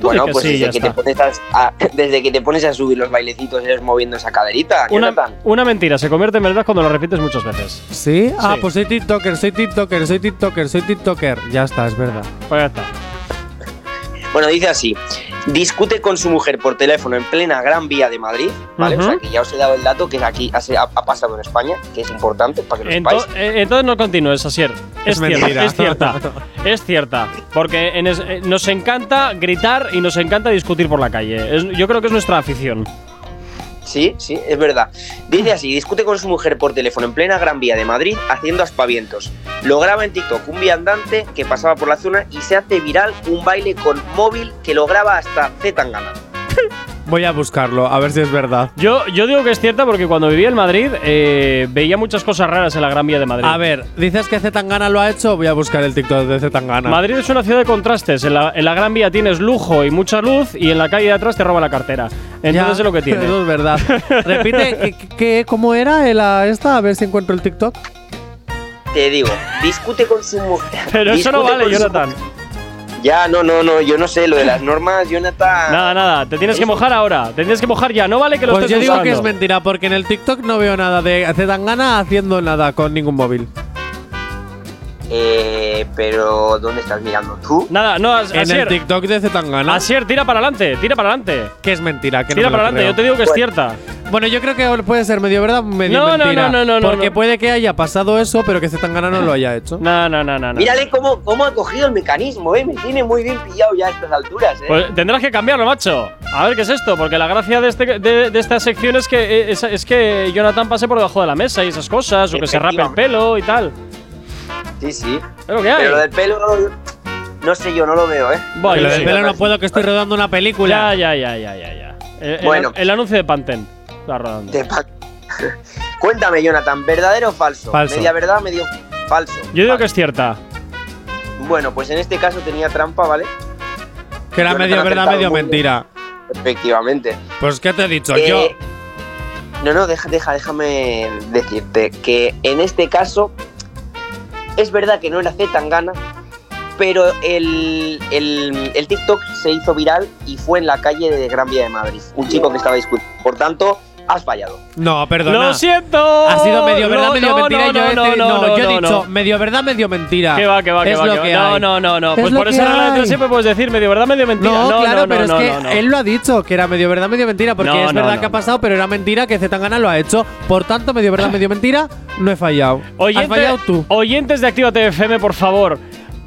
Bueno, pues sí, desde, que te pones a, a- [laughs] desde que te pones a subir los bailecitos y eres moviendo esa caderita, Una, una mentira se convierte en verdad cuando lo repites muchas veces. ¿Sí? Ah, Sí. pues soy tiktoker, soy tiktoker, soy tiktoker, soy tiktoker. Ya está, es verdad. Pues ya está. Bueno, dice así. Discute con su mujer por teléfono en plena Gran Vía de Madrid, ¿vale? Ujú. O sea que ya os he dado el dato que es aquí ha, ha- pasado en España, que es importante para que lo Ento- sepáis. eh, entonces no continúes, Asier. Es, Es cierta, es cierta. es cierta. Porque en es- eh, nos encanta gritar y nos encanta discutir por la calle. Es- yo creo que es nuestra afición. Sí, sí, es verdad. Dice así, discute con su mujer por teléfono en plena Gran Vía de Madrid haciendo aspavientos. Lo graba en TikTok un viandante que pasaba por la zona y se hace viral un baile con móvil que lo graba hasta Z Tangana. [laughs] Voy a buscarlo, a ver si es verdad. Yo, yo digo que es cierta porque cuando vivía en Madrid eh, veía muchas cosas raras en la Gran Vía de Madrid. A ver, dices que Zetangana lo ha hecho, voy a buscar el TikTok de Zetangana. Madrid es una ciudad de contrastes. En la, en la Gran Vía tienes lujo y mucha luz y en la calle de atrás te roban la cartera. Entonces Ya, es lo que tiene. Eso es verdad. [laughs] Repite, ¿qué, qué- cómo era ah, esta? A ver si encuentro el TikTok. Te digo, discute con su mujer. Pero eso no vale, su Jonathan. Ya, no, no, no, yo no sé, lo de las normas, Jonathan. Nada, nada, te tienes que mojar ahora. Te tienes que mojar ya. No vale que lo Pues yo estés digo que es mentira, porque en el TikTok no veo nada de Zetangana haciendo nada con ningún móvil. Eh, pero ¿dónde estás mirando tú? Nada, no, As- En el Asier. TikTok de Zetangana. Asier, tira para adelante, tira para adelante. Que es mentira, que no Tira me lo para adelante, creo. yo te digo que es cierta. Bueno, yo creo que puede ser medio verdad, medio No, no, mentira. no, no, no, Porque no. puede que haya pasado eso, pero que Zetangana no lo haya hecho. No, no, no, no. no. Mírale cómo, cómo ha cogido el mecanismo, ¿eh? Me tiene muy bien pillado ya a estas alturas, ¿eh? Pues tendrás que cambiarlo, macho. A ver qué es esto, porque la gracia de, este, de, de esta sección es que, eh, es, es que Jonathan pase por debajo de la mesa y esas cosas, o que se rape el pelo y tal. Sí, sí. Es lo que hay. Pero lo del pelo, no sé yo, no lo veo, ¿eh? Bueno, lo del pelo no puedo, que estoy rodando una película. Ya, ya, ya, ya, ya. ya. El, el- Bueno. el anuncio de Pantene. Está rodando. Pa- [laughs] Cuéntame, Jonathan, ¿verdadero o falso? Falso. Media verdad, medio falso. Yo digo que es cierta. Bueno, pues en este caso tenía trampa, ¿vale? Que era Jonathan medio verdad, medio mentira. Efectivamente. Pues, ¿qué te he dicho? Eh, Yo. No, no, deja, deja, déjame decirte que en este caso es verdad que no era Z Tangana, pero el, el, el TikTok se hizo viral y fue en la calle de Gran Vía de Madrid. Un chico que estaba discutiendo. Por tanto, has fallado. No, perdona. Lo siento. Ha sido medio verdad, No, medio no, mentira. no, yo he, no, dicho- no, no, no, yo he no, dicho no. medio verdad, medio mentira. Que va, que va, que es va. lo que va. no, hay. no, no, no. Es Pues por esa regla hay. siempre puedes decir medio verdad, medio mentira. No, No, claro, no, pero no, es que no, no. él lo ha dicho, que era medio verdad, medio mentira, porque No, es no, verdad no, que ha no. pasado, pero era mentira que Zetangana lo ha hecho. Por tanto, medio verdad, medio mentira, no he fallado. Oyente- Has fallado tú. Oyentes de Actívate FM, por favor.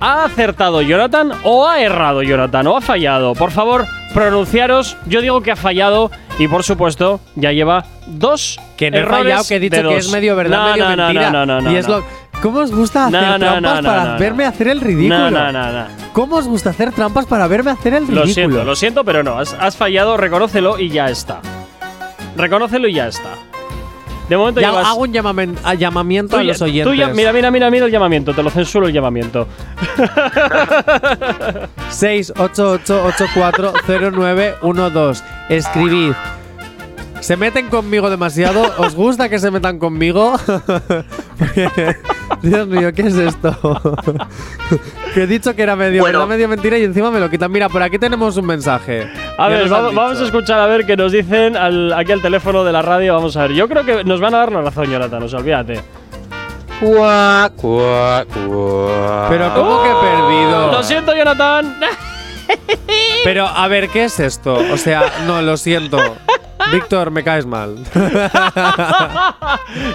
¿Ha acertado Jonathan o ha errado Jonathan o ha fallado? Por favor, pronunciaros. Yo digo que ha fallado y, por supuesto, ya lleva dos Que no he errores fallado, que he dicho que es medio verdad, No, medio no, no, mentira. No, no, no, y es no. lo. ¿Cómo os gusta hacer trampas para verme hacer el ridículo? No, no, no, no. ¿Cómo os gusta hacer trampas para verme hacer el ridículo? Lo siento, lo siento, pero no. Has, has fallado, reconócelo y ya está. Reconócelo y ya está. De momento Ya llevas. hago un llamamen- a llamamiento tú a los oyentes. mira, mira, mira, mira el llamamiento. Te lo censuro el llamamiento. [laughs] 688840912. Escribid. ¿Se meten conmigo demasiado? ¿Os gusta que se metan conmigo? [laughs] Dios mío, ¿qué es esto? [laughs] que he dicho que era medio Bueno. verdad, medio mentira y encima me lo quitan. Mira, por aquí tenemos un mensaje. A ver, vamos, vamos a escuchar a ver qué nos dicen al- aquí al teléfono de la radio. Vamos a ver. Yo creo que nos van a dar la razón, Jonathan. O sea, olvídate. Pero ¿cómo que he perdido? Lo siento, Jonathan. Pero a ver, ¿qué es esto? O sea, no, lo siento. [laughs] Víctor, me caes mal. [laughs] Nada,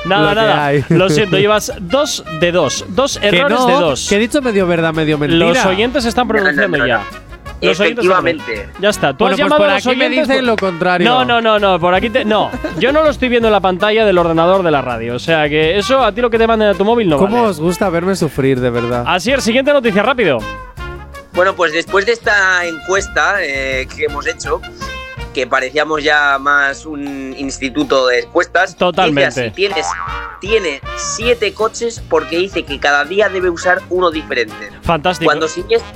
Lo nada. hay. Lo siento, llevas dos de dos. Dos que errores no, de dos. Que he dicho medio verdad, medio mentira. Los oyentes están pronunciando No, no, no, ya. no. Los oyentes están Efectivamente. Ya está. Tú Bueno, has pues llamado por a los aquí me oyentes. dicen lo contrario. No, no, no, no. Por aquí te. No. Yo no lo estoy viendo en la pantalla del ordenador de la radio. O sea que eso a ti lo que te manden a tu móvil no ¿Cómo vale. os gusta verme sufrir, de verdad? Así es, siguiente noticia, rápido. Bueno, pues después de esta encuesta eh, que hemos hecho, que parecíamos ya más un instituto de encuestas, Totalmente. dice así, tienes, tiene siete coches porque dice que cada día debe usar uno diferente. Fantástico. Cuando siniestra,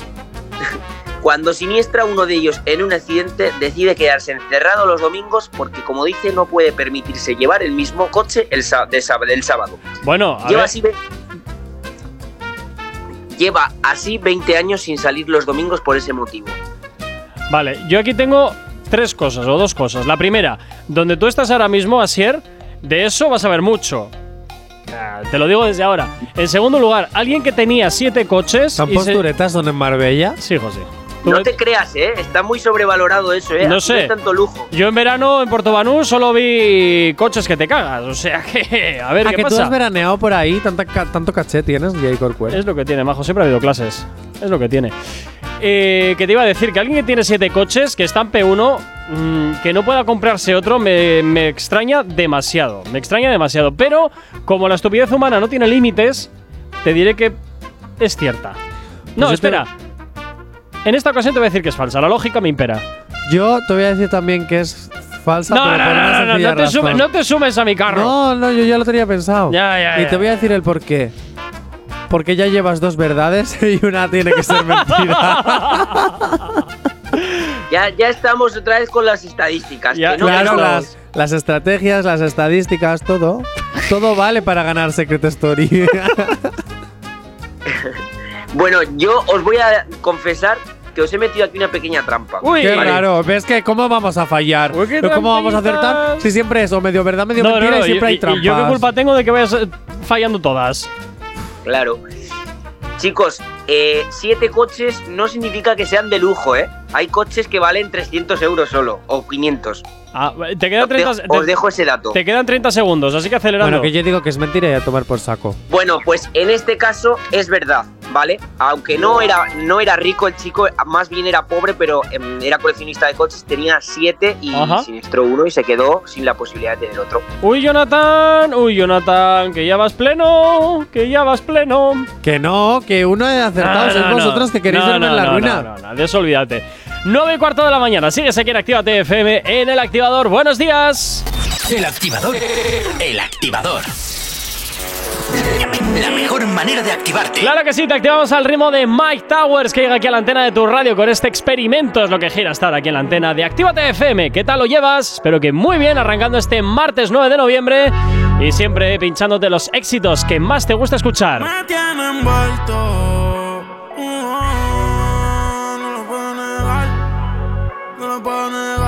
[laughs] cuando siniestra uno de ellos en un accidente, decide quedarse encerrado los domingos porque, como dice, no puede permitirse llevar el mismo coche el del sábado. Bueno, a Lleva ver. así, lleva así 20 años sin salir los domingos por ese motivo. Vale, yo aquí tengo tres cosas o dos cosas. La primera, donde tú estás ahora mismo, Asier, de eso vas a ver mucho. Ah, Te lo digo desde ahora. En segundo lugar, alguien que tenía siete coches. ¿San y se- son en Marbella? Sí, José. No te creas, ¿eh? Está muy sobrevalorado eso, ¿eh? No sé. es tanto lujo. Yo en verano en Puerto Banús solo vi coches que te cagas. O sea que. [laughs] A ver, ¿A ¿qué que tú pasa? has veraneado por ahí? Tanta tanto caché tienes, Jay Corcuera. Es lo que tiene, Majo. Siempre ha habido clases. Es lo que tiene. Eh, que te iba a decir que alguien que tiene siete coches, que está en P1, mm, que no pueda comprarse otro, me, me extraña demasiado. Me extraña demasiado. Pero, como la estupidez humana no tiene límites, te diré que es cierta. No, Pues esto- espera. En esta ocasión te voy a decir que es falsa. La lógica me impera. Yo te voy a decir también que es falsa, No, pero no, por no, una no, no, te razón. sumes, no te sumes a mi carro. No, no, yo ya lo tenía pensado. Ya, ya, y ya. te voy a decir el por qué. Porque ya llevas dos verdades [laughs] y una tiene que ser mentira. [laughs] Ya, ya estamos otra vez con las estadísticas. Ya, que no claro, las, las estrategias, las estadísticas, todo. Todo vale para ganar Secret Story. [laughs] Bueno, yo os voy a confesar que os he metido aquí una pequeña trampa. Uy, Qué Vale. raro. ¿Ves que cómo vamos a fallar? Uy, qué ¿Pero ¿Cómo vamos a acertar? Si siempre es o medio verdad, medio No, mentira no, y siempre y- hay trampas. y yo qué culpa tengo de que vayas eh, fallando todas. Claro. Chicos, eh, siete coches no significa que sean de lujo, ¿eh? Hay coches que valen 300 euros solo, o 500. Ah, te quedan Os dejo- 30, os dejo ese dato. te quedan 30 segundos, así que acelerando. Bueno, que yo digo que es mentira y a tomar por saco. Bueno, pues en este caso es verdad, ¿vale? Aunque no era, no era rico el chico, más bien era pobre, pero em, era coleccionista de coches, tenía siete y Ajá. sinistró uno y se quedó sin la posibilidad de tener otro. Uy, Jonathan, uy, Jonathan, que ya vas pleno, que ya vas pleno. Que no, que uno ha acertado. No, no, vosotros no. que queréis No, verme no, en la no, ruina. No, no, no, de eso olvídate. 9 y cuarto de la mañana, sigues aquí en Actívate FM en el activador. Buenos días. El activador. El activador. La mejor manera de activarte. Claro que sí, te activamos al ritmo de Mike Towers que llega aquí a la antena de tu radio con este experimento. Es lo que gira estar aquí en la antena de Actívate FM. ¿Qué tal lo llevas? Espero que muy bien, arrancando este martes 9 de noviembre y siempre pinchándote los éxitos que más te gusta escuchar. Me tiene envuelto. Oh, No lo puedo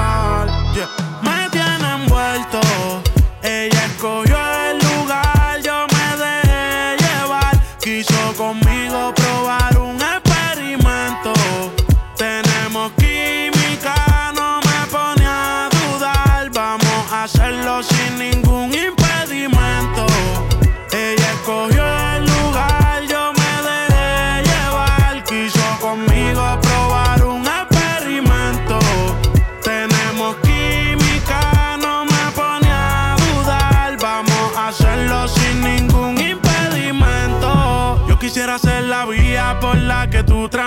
la que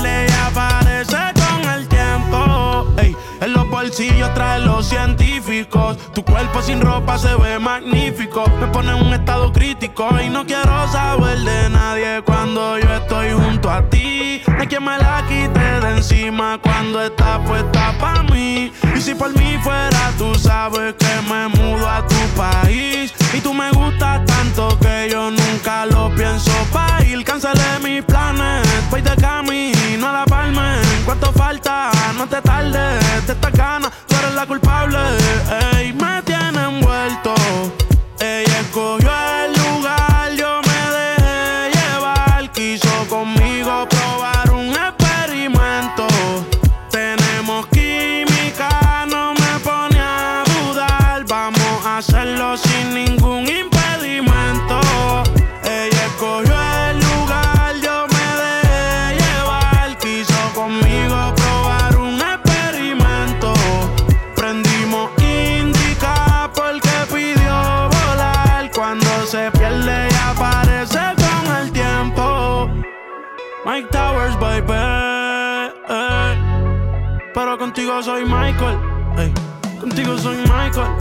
pierde y aparece con el tiempo. Ey, en los bolsillos trae los científicos. Tu cuerpo sin ropa se ve magnífico. Me pone en un estado crítico y no quiero saber de nadie cuando yo estoy junto a ti. No hay me la quite de encima cuando está puesta pa' mí. Y si por mí fuera, tú sabes que me mudo a tu país. Y tú me gustas tanto que yo nunca lo pienso pa' ir. Cancelé mis planes, voy de camino a la palma. ¿Cuánto falta? No te tardes, de esta gana, tú eres la culpable. Ey, me tiene envuelto. Ella escogió contigo soy Michael. ey. Contigo soy Michael.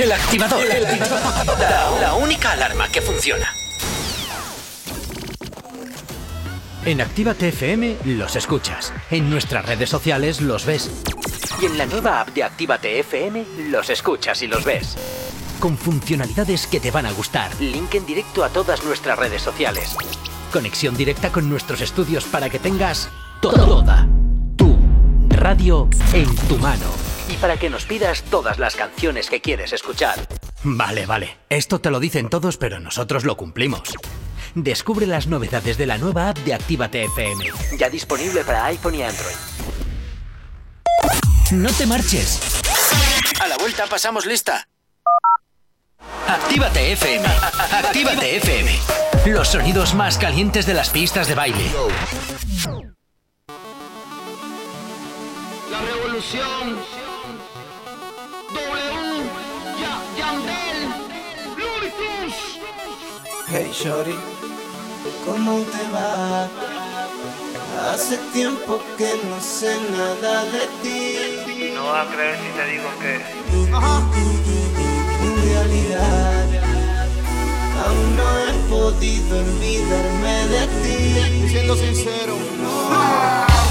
El activador. La, la única alarma que funciona. En Actívate FM los escuchas. En nuestras redes sociales los ves. Y en la nueva app de Actívate FM los escuchas y los ves. Con funcionalidades que te van a gustar. Link en directo a todas nuestras redes sociales. Conexión directa con nuestros estudios para que tengas toda tu radio en tu mano. Y para que nos pidas todas las canciones que quieres escuchar. Vale, vale. Esto te lo dicen todos, pero nosotros lo cumplimos. Descubre las novedades de la nueva app de Actívate FM. Ya disponible para iPhone y Android. No te marches. A la vuelta pasamos lista. Actívate FM. Actívate FM. Los sonidos más calientes de las pistas de baile. La revolución. W. Ya, Yandel. Hey Shorty, ¿cómo te va? Hace tiempo que no sé nada de ti. No vas a creer si te digo que realidad. Aún no he podido olvidarme de ti. Siendo sincero. No.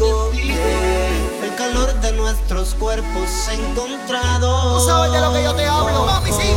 contigo. El calor de nuestros cuerpos encontrados. Tú sabes de lo que yo te hablo, mami, sí.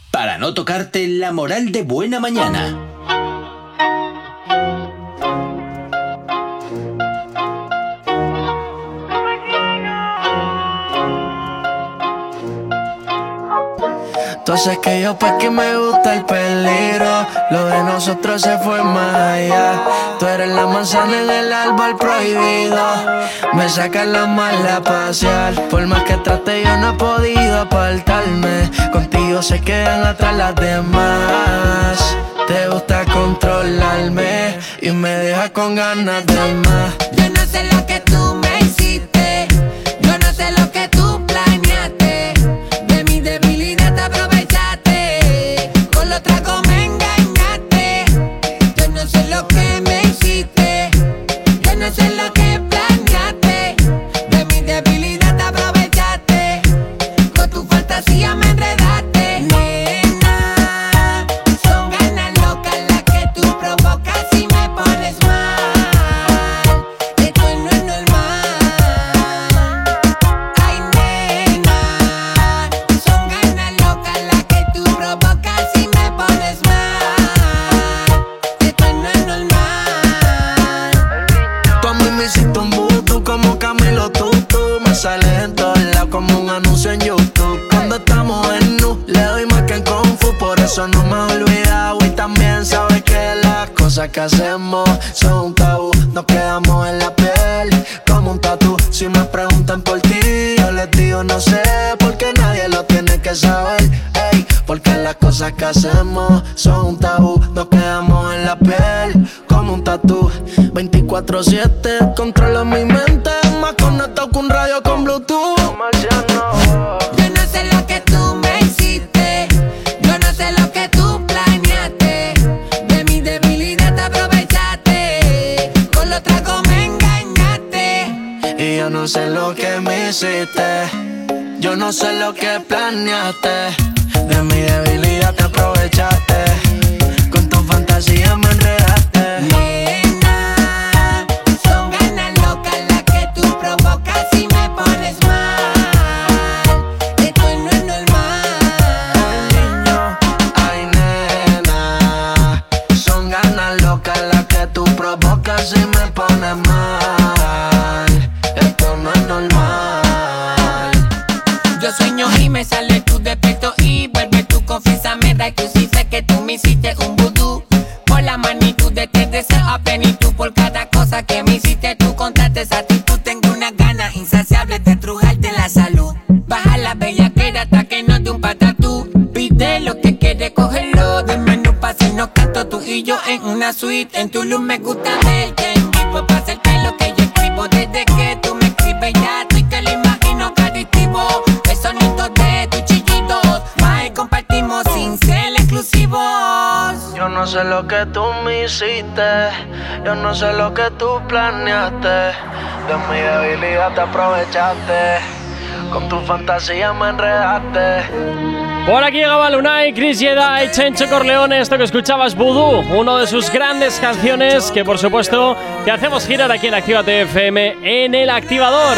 para no tocarte la moral de buena mañana. Tú haces que yo pues que me gusta el peligro. Lo de nosotros se fue más allá. Tú eres la manzana en el árbol prohibido. Me sacas la mala pasear. Por más que trate, yo no he podido apartarme. Contigo se quedan atrás las demás. Te gusta controlarme y me dejas con ganas de más. Yo no sé lo que que hacemos son tabú. Nos quedamos en la piel como un tatu. Si me preguntan por ti, yo les digo no sé, porque nadie lo tiene que saber. Ey, porque las cosas que hacemos son un tabú. Nos quedamos en la piel como un tatu. 24-7, controla no sé lo que planeaste. Una suite en tu luz me gusta verte vivo para hacerte lo que yo escribo desde que tú me escribes ya estoy que lo imagino adictivo el sonido de tus chillidos más compartimos sin ser exclusivos Yo no sé lo que tú me hiciste, yo no sé lo que tú planeaste. De mi debilidad te aprovechaste, con tu fantasía me enredaste. Por aquí llegaba Lunay, Chris Yeda y Chencho Corleone. Esto que escuchabas, Voodoo, uno de sus grandes canciones que, por supuesto, te hacemos girar aquí en Actívate FM en el activador.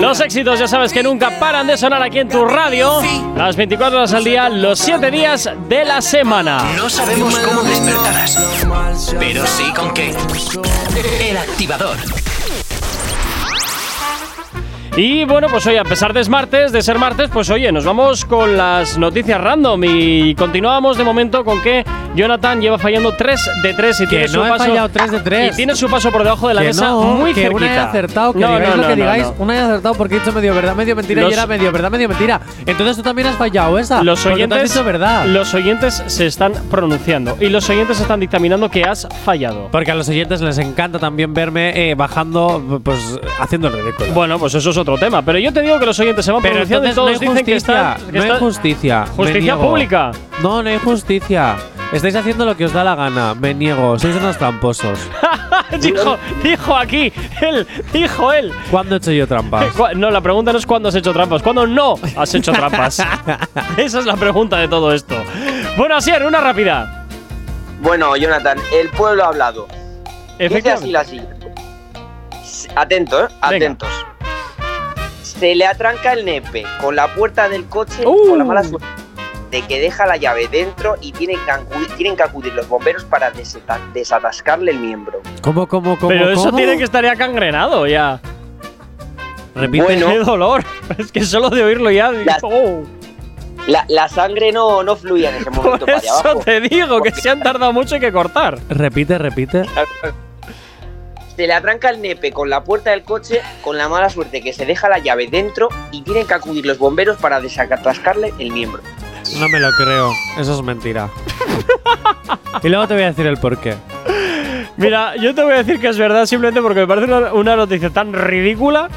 Los éxitos, ya sabes que nunca paran de sonar aquí en tu radio. Las 24 horas al día, los 7 días de la semana. No sabemos cómo despertarás, pero sí con qué. El activador. Y bueno, pues hoy, a pesar de es martes, de ser martes, pues oye, nos vamos con las noticias random y continuamos de momento con que Jonathan lleva fallando 3 de 3 y Que tiene su he paso fallado 3 de 3. Y tiene su paso por debajo de la Que mesa no, muy que cerquita. una he acertado, que No, digáis no, lo que digáis, una he acertado porque he dicho medio verdad, medio mentira Los- y era medio verdad, medio mentira. Entonces tú también has fallado esa. Los tú has oyentes, dicho verdad. los oyentes se están pronunciando y los oyentes están dictaminando que has fallado. Porque a los oyentes les encanta también verme eh, bajando, pues haciendo el ridículo. Bueno, pues eso es otro tema. Pero yo te digo que los oyentes se van Pero pronunciando y entonces no hay dicen que justicia, están. que no hay están- justicia. me ¿Justicia niego. pública? No, no hay justicia. Estáis haciendo lo que os da la gana. Me niego. Sois unos tramposos. [laughs] dijo, dijo aquí, él, dijo él. ¿Cuándo he hecho yo trampas? [laughs] Cu- No, la pregunta no es cuándo has hecho trampas, cuándo no has hecho trampas. [laughs] Esa es la pregunta de todo esto. Bueno, Asier, una rápida. Bueno, Jonathan, el pueblo ha hablado. Dice así la siguiente. S- Atento, ¿eh? Atentos. Se le atranca el nepe con la puerta del coche Uh. con la mala suerte de que deja la llave dentro y tienen que acudir, tienen que acudir los bomberos para desata- desatascarle el miembro. ¿Cómo, cómo, cómo? Pero eso cómo? tiene que estar ya cangrenado ya. Repite. Bueno. Qué dolor. [laughs] Es que solo de oírlo ya. digo, La- oh. La, la sangre no, no fluía en ese [laughs] momento Por para allá eso abajo. te digo que se han tardado mucho en que cortar. Repite, repite. [laughs] Se le atranca el nepe con la puerta del coche con la mala suerte que se deja la llave dentro y tienen que acudir los bomberos para desatascarle el miembro. No me lo creo. Eso es mentira. [laughs] y luego te voy a decir el porqué. Mira, yo te voy a decir que es verdad simplemente porque me parece una, una noticia tan ridícula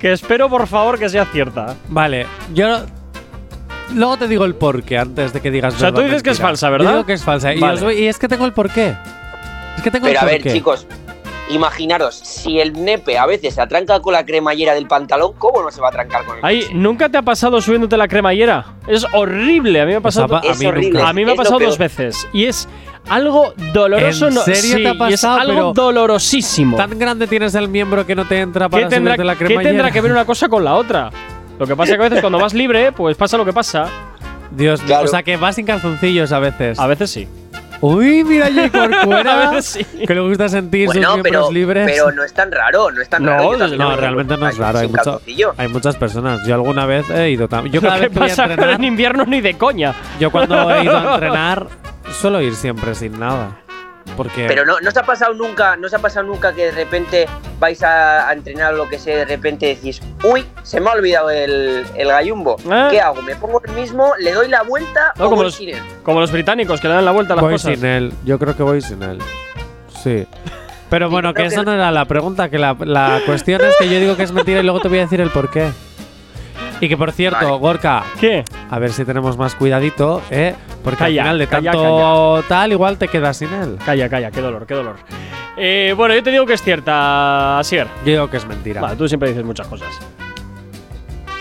que espero por favor que sea cierta. Vale, yo. Luego te digo el porqué antes de que digas O sea, verdad, tú dices que es falsa, Yo ¿verdad? digo que es falsa. Y, Vale. os voy- y es que tengo el porqué. Es que tengo Pero a el ver, porqué. chicos, imaginaros, si el nepe a veces se atranca con la cremallera del pantalón, ¿cómo no se va a atrancar con el Ay, ¿nunca te ha pasado subiéndote la cremallera? Es horrible. A mí me ha Pues pasado. a- mí horrible. A mí me ha pasado dos veces. Y es algo doloroso. ¿En no- serio sí, te ha y es pasado? algo dolorosísimo. Tan grande tienes el miembro que no te entra para ¿Qué tendrá, subirte la qué cremallera. tendrá que ver una cosa con la otra? Lo que pasa es que a veces cuando vas libre, pues pasa lo que pasa. Dios, Claro. o sea que vas sin calzoncillos a veces. A veces sí. Uy, mira Jay Corcuera. [laughs] Sí. Que le gusta sentir sus miembros pero, libres. pero no es tan raro, no es tan No, raro. No, me- realmente no es raro. Hay, mucho- hay muchas personas. Yo alguna vez he ido también. Yo cada ¿Qué vez que voy a pasa? Pero entrenar, en invierno ni de coña. yo cuando he ido a [laughs] entrenar suelo ir siempre sin nada. Porque Pero no, no se ha pasado nunca, no se ha pasado nunca que de repente vais a, a entrenar o lo que sea, de repente decís, uy, se me ha olvidado el, el gallumbo. ¿Eh? ¿Qué hago? ¿Me pongo el mismo, le doy la vuelta No, o como voy los, sin él? como los británicos que le dan la vuelta a las voy cosas. sin él. Yo creo que voy sin él. Sí. [laughs] Pero bueno, que eso no era la pregunta, que la, la cuestión es que yo digo que es mentira y luego te voy a decir el por qué. Y que por cierto, Vale. Gorka, ¿Qué? a ver si tenemos más cuidadito, ¿eh? Porque Calla, al final de calla, tanto tal, igual te quedas sin él. Calla, calla, qué dolor, qué dolor. Eh, bueno, yo te digo que es cierta, Asier. Yo digo que es mentira. Vale, tú siempre dices muchas cosas.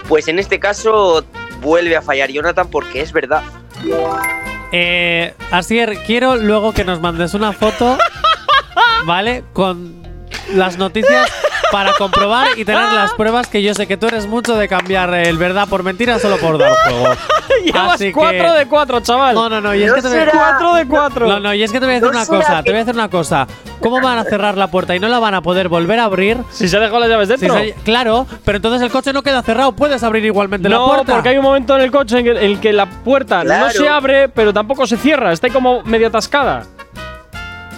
Pues en este caso vuelve a fallar Jonathan porque es verdad. Eh, Asier, quiero luego que nos mandes una foto, [laughs] ¿vale? Con las noticias para comprobar y tener las pruebas que yo sé que tú eres mucho de cambiar el verdad por mentira solo por dar [laughs] juego. Llevas Así que- 4 de 4, chaval. No, no, no, y es No que te voy a- será- 4 de 4. No, no, y es que te voy a decir ¿No una cosa, que- te voy a decir una cosa. ¿Cómo van a cerrar la puerta y no la van a poder volver a abrir? Si se ha dejado las llaves Si dentro. se- claro, pero entonces el coche no queda cerrado, puedes abrir igualmente la no, puerta. porque hay un momento en el coche en que, el que la puerta no Claro. se abre, pero tampoco se cierra. Está ahí como medio atascada.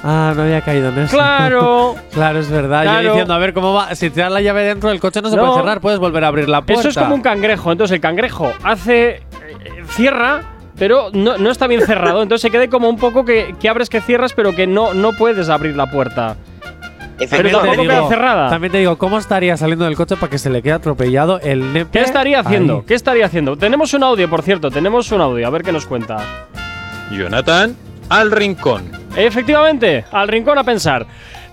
Ah, no había caído en eso. Claro. [laughs] claro, es verdad. Claro. Yo diciendo, a ver cómo va. Si te das la llave dentro, el coche no se No. puede cerrar, puedes volver a abrir la puerta. Eso es como un cangrejo. Entonces el cangrejo hace. eh, cierra, pero no, no está bien cerrado. Entonces se queda como un poco que, que abres que cierras, pero que no, no puedes abrir la puerta. Pero tampoco digo- queda cerrada. También te digo, ¿cómo estaría saliendo del coche para que se le quede atropellado el nepe? ¿Qué estaría haciendo? ahí? ¿Qué estaría haciendo? Tenemos un audio, por cierto. Tenemos un audio. A ver qué nos cuenta. Jonathan, al rincón. Efectivamente, al rincón a pensar.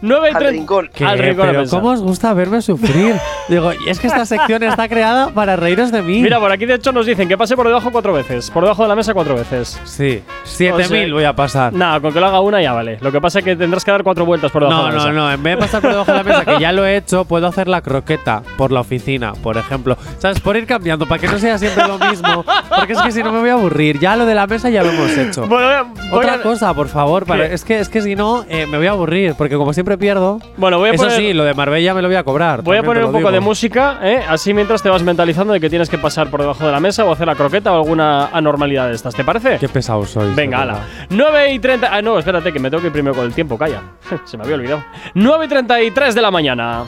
9 y Al 30 rincón. ¿Qué? Al rincón Pero. ¿cómo os gusta verme sufrir? [laughs] Digo, y es que esta sección está creada para reíros de mí. Mira, por aquí de hecho nos dicen que pase por debajo cuatro veces. Por debajo de la mesa cuatro veces. Sí, O 7000 sea, voy a pasar. Nada, con que lo haga una ya vale. Lo que pasa es que tendrás que dar cuatro vueltas por debajo No, de la no, mesa. no. En vez de pasar por debajo de la mesa, que ya lo he hecho, puedo hacer la croqueta por la oficina, por ejemplo. ¿Sabes? Por ir cambiando, para que no sea siempre lo mismo. Porque es que si no me voy a aburrir. Ya lo de la mesa ya lo hemos hecho. Bueno, voy a- voy Otra a- cosa, por favor. para- es, que, es que si no, eh, me voy a aburrir. Porque como siempre pierdo. Bueno, voy a Eso poner, sí, lo de Marbella me lo voy a cobrar. voy a poner un poco de música, ¿eh? así mientras te vas mentalizando de que tienes que pasar por debajo de la mesa o hacer la croqueta o alguna anormalidad de estas. ¿Te parece? Qué pesado sois. Venga, ala. verdad. 9 y 30. Ah, no, espérate, que me tengo que ir primero con el tiempo, calla. [laughs] Se me había olvidado. 9 y 33 de la mañana.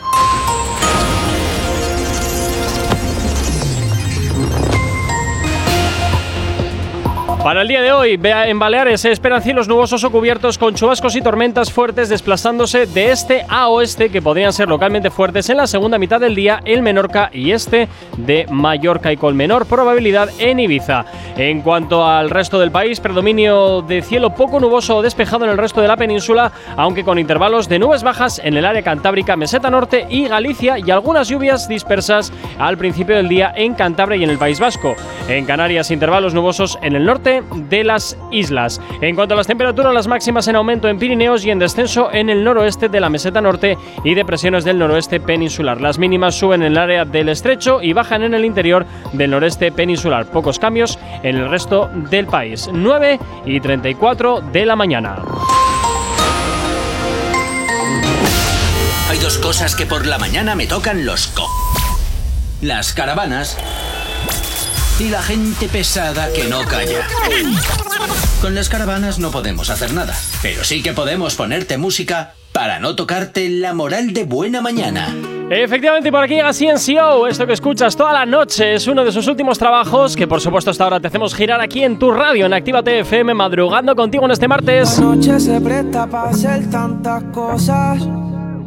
Para el día de hoy, en Baleares se esperan cielos nubosos o cubiertos con chubascos y tormentas fuertes desplazándose de este a oeste que podrían ser localmente fuertes en la segunda mitad del día en Menorca y este de Mallorca y con menor probabilidad en Ibiza. En cuanto al resto del país, predominio de cielo poco nuboso o despejado en el resto de la península, aunque con intervalos de nubes bajas en el área cantábrica, meseta norte y Galicia y algunas lluvias dispersas al principio del día en Cantabria y en el País Vasco. En Canarias, intervalos nubosos en el norte de las islas. En cuanto a las temperaturas, las máximas en aumento en Pirineos y en descenso en el noroeste de la meseta norte y depresiones del noroeste peninsular. Las mínimas suben en el área del estrecho y bajan en el interior del noreste peninsular. Pocos cambios en el resto del país. 9 y 34 de la mañana. Hay dos cosas que por la mañana me tocan los co... Las caravanas y la gente pesada que no calla. Con las caravanas no podemos hacer nada, pero sí que podemos ponerte música para no tocarte la moral de buena mañana. Efectivamente, por aquí llega CNCO. Esto que escuchas toda la noche es uno de sus últimos trabajos que, por supuesto, hasta ahora te hacemos girar aquí en tu radio, en Actívate FM, madrugando contigo en este martes. La noche se presta para hacer tantas cosas.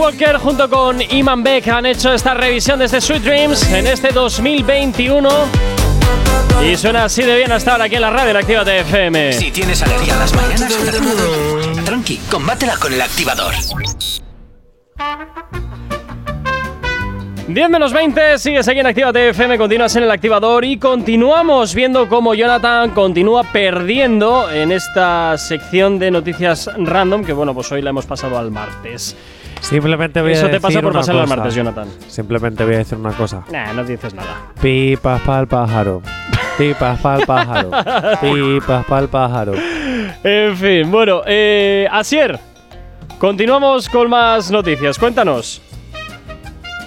Walker junto con Iman Beck han hecho esta revisión desde Sweet Dreams en este 2021. Y suena así de bien hasta ahora aquí en la radio en Actívate FM. Si tienes alergia a las mañanas, tranqui, combátela con el activador. 10 menos 20, sigues aquí en Actívate FM, continúas en el activador y continuamos viendo cómo Jonathan continúa perdiendo en esta sección de noticias random, que bueno, pues hoy la hemos pasado al martes. Simplemente voy Eso a te pasa por al cosa. martes, Jonathan. Simplemente voy a decir una cosa. Nah, no dices nada. Pipas pa'l pájaro. Pipas pa'l pájaro. [laughs] Pipas pa'l pájaro. En fin, bueno, eh, Asier, continuamos con más noticias, cuéntanos.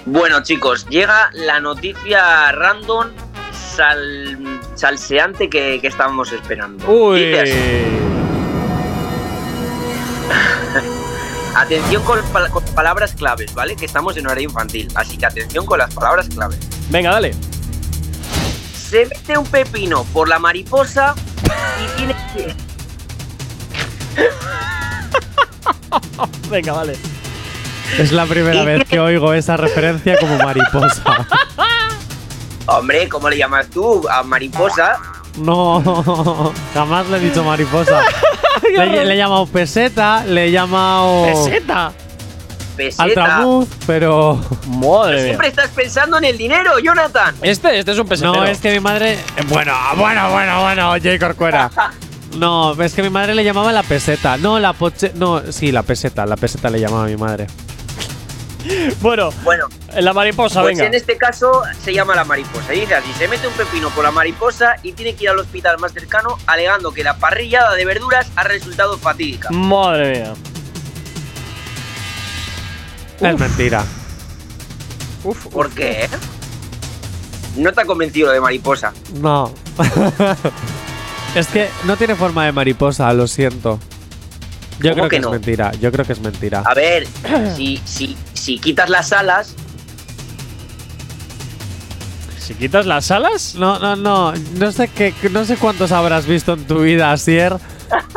Bueno, chicos, llega la noticia random sal- salseante que, que estábamos esperando. Uy. Dice Atención con, con palabras claves, ¿vale? Que estamos en horario infantil, así que atención con las palabras claves. Venga, dale. Se mete un pepino por la mariposa y tiene que... [laughs] Venga, vale. Es la primera vez que oigo esa referencia como mariposa. [laughs] Hombre, ¿cómo le llamas tú? A mariposa. No, [laughs] jamás le he dicho mariposa. [laughs] le, le he llamado peseta, le he llamado. ¿Peseta? Peseta. Altramuz, pero. Madre Siempre estás pensando en el dinero, Jonathan. Este, este es un pesetero. No, es que mi madre. Bueno, bueno, bueno, bueno, Jay Corcuera. [laughs] No, es que mi madre le llamaba la peseta. No, la poche. No, sí, la peseta. La peseta le llamaba a mi madre. Bueno, Bueno, la mariposa, pues venga. en este caso se llama la mariposa. Y dice así, se mete un pepino por la mariposa y tiene que ir al hospital más cercano alegando que la parrillada de verduras ha resultado fatídica. Madre mía. Es mentira. Uf, ¿Por qué? No te ha convencido de mariposa. No. [laughs] es que no tiene forma de mariposa, lo siento. Yo ¿Cómo creo que, que no? es mentira. Yo creo que es mentira. A ver, si, si, si quitas las alas, Si quitas las alas. No, no, no. No sé qué, no sé cuántos habrás visto en tu vida, Asier.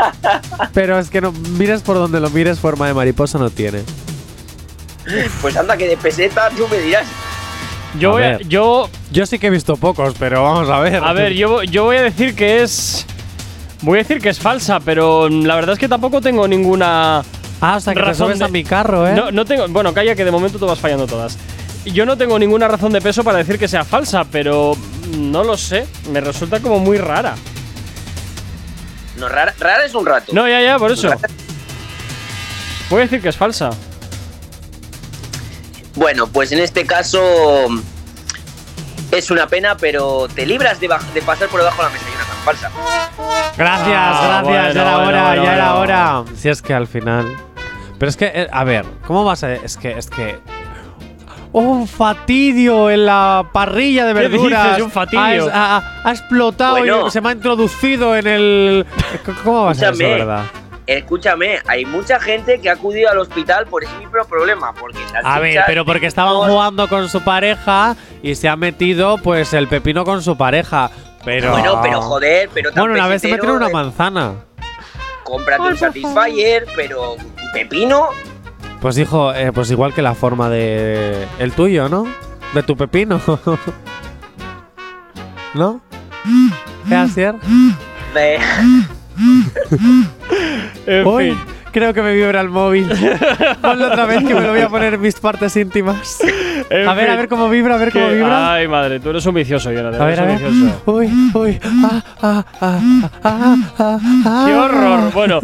[laughs] pero es que no mires por donde lo mires, forma de mariposa no tiene. Pues anda, que de peseta tú me dirás. Yo A voy a, yo, Yo sí que he visto pocos, pero vamos a ver. a ver, yo, yo voy a decir que es. Voy a decir que es falsa, pero la verdad es que tampoco tengo ninguna. Ah, o sea, que te razón subes de- a mi carro, ¿eh? No, no tengo. Bueno, calla que de momento tú vas fallando todas. Yo no tengo ninguna razón de peso para decir que sea falsa, pero no lo sé. Me resulta como muy rara. No, rara, rara es un rato. No, ya, ya, por eso. Voy a decir que es falsa. Bueno, pues en este caso es una pena, pero te libras de, pasar por debajo de la mesa, Jonathan. Falsa. Gracias, Ah, gracias, bueno, ya era bueno, hora, bueno, ya era hora. Si es que al final. Pero es que, eh, a ver, ¿cómo vas a.? Es que, es que. Un fatidio en la parrilla de ¿Qué verduras. dices, un fatidio? Ha, es- ha- ha explotado Bueno. y se me ha introducido en el. ¿Cómo va a ser eso, Escúchame. verdad? Escúchame, hay mucha gente que ha acudido al hospital por ese mismo problema. Porque A ver, pero porque estaban jugando con su pareja y se ha metido, pues, el pepino con su pareja. Pero. Bueno, pero joder, pero Bueno, una vez se metieron una eh, manzana. Cómprate un Satisfyer, pero pepino. Pues dijo, eh, pues igual que la forma de. El tuyo, ¿no? De tu pepino. [laughs] ¿No? ¿Qué Asier? de- En Uy, fin. creo que me vibra el móvil. [laughs] Ponlo otra vez que me lo voy a poner en mis partes íntimas. En A ver, a ver cómo vibra, a ver cómo vibra. Ay, madre, tú eres un vicioso, Jonathan. A ver, a ver. Uy, uy. Ah, ah, ah, ah, ah, ah, ¡Qué horror! Bueno,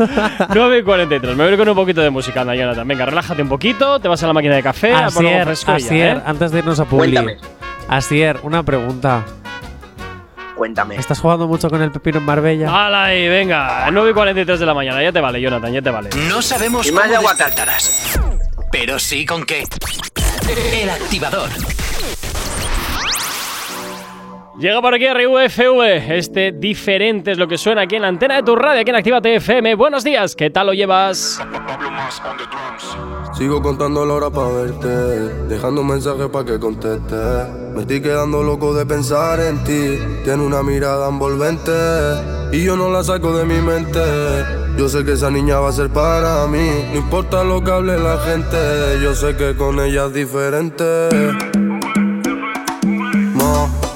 9 y 43. Me voy con un poquito de música, anda, Jonathan. Venga, relájate un poquito, te vas a la máquina de café, a Asier, ya, Asier, ¿eh? antes de irnos a Publi. Cuéntame. Asier, una pregunta. Cuéntame. ¿Estás jugando mucho con el pepino en Marbella? ¡Hala ahí, venga! 9 y 43 de la mañana. Ya te vale, Jonathan, ya te vale. No sabemos Y más de aguacate. despertarás, pero sí con qué. El activador. Llega por aquí RUFV. Este diferente es lo que suena aquí en la antena de tu radio, aquí en Actívate FM. Buenos días, ¿qué tal lo llevas? Sigo contando la hora para verte, dejando un mensaje para que conteste. Me estoy quedando loco de pensar en ti. Tiene una mirada envolvente y yo no la saco de mi mente. Yo sé que esa niña va a ser para mí. No importa lo que hable la gente, yo sé que con ella es diferente.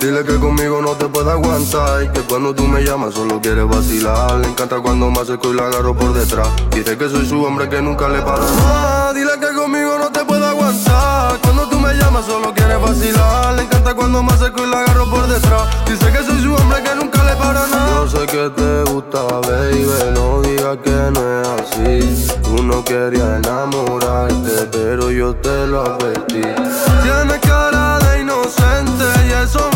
Dile que conmigo no te puede aguantar y que cuando tú me llamas solo quieres vacilar. Le encanta cuando me acerco y la agarro por detrás. Dice que soy su hombre que nunca le para. Ma, dile que conmigo no te puede aguantar. Cuando tú me llamas solo quieres vacilar. Le encanta cuando me acerco y la agarro por detrás. Dice que soy su hombre que nunca le para nada. Yo sé que te gusta, baby, no digas que no es así. Tú no querías enamorarte, pero yo te lo advertí. Tienes cara de inocente y eso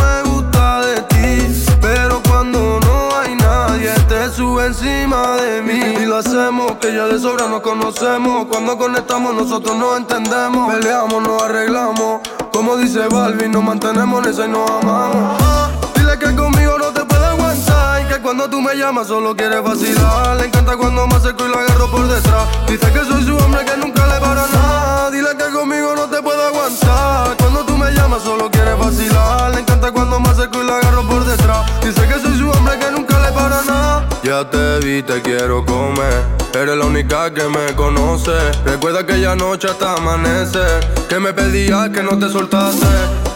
encima de mí. Y lo hacemos, que ya de sobra nos conocemos. Cuando conectamos, nosotros nos entendemos. Peleamos, nos arreglamos. Como dice Balvin, nos mantenemos en esa y nos amamos. Ah, Dile que conmigo no te puede aguantar. Y que cuando tú me llamas, solo quieres vacilar. Le encanta cuando me acerco y la agarro por detrás. Dice que soy su hombre que nunca le para nada. Dile que conmigo no te puede aguantar. Cuando tú me llamas, solo quieres vacilar. Le encanta cuando me acerco y la agarro por detrás. Dice que soy su hombre que Ya te vi, te quiero comer. Eres la única que me conoce. Recuerda aquella noche hasta amanecer. Que me pedías que no te soltase.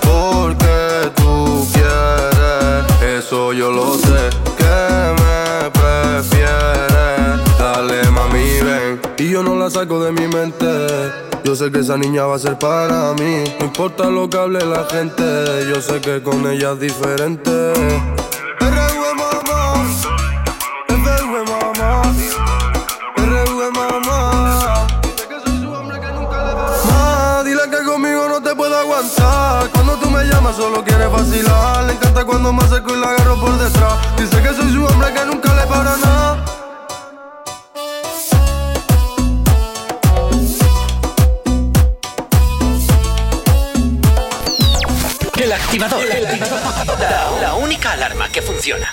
Porque tú quieres, eso yo lo sé. Que me prefieres. Dale, mami, ven. Y yo no la saco de mi mente. Yo sé que esa niña va a ser para mí. No importa lo que hable la gente. Yo sé que con ella es diferente. Solo quieres vacilar. Le encanta cuando me acerco y la agarro por detrás. Dice que soy su hombre que nunca le para nada. El activador. La, la única alarma que funciona.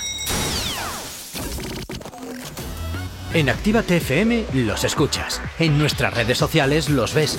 En Actívate FM los escuchas. En nuestras redes sociales los ves.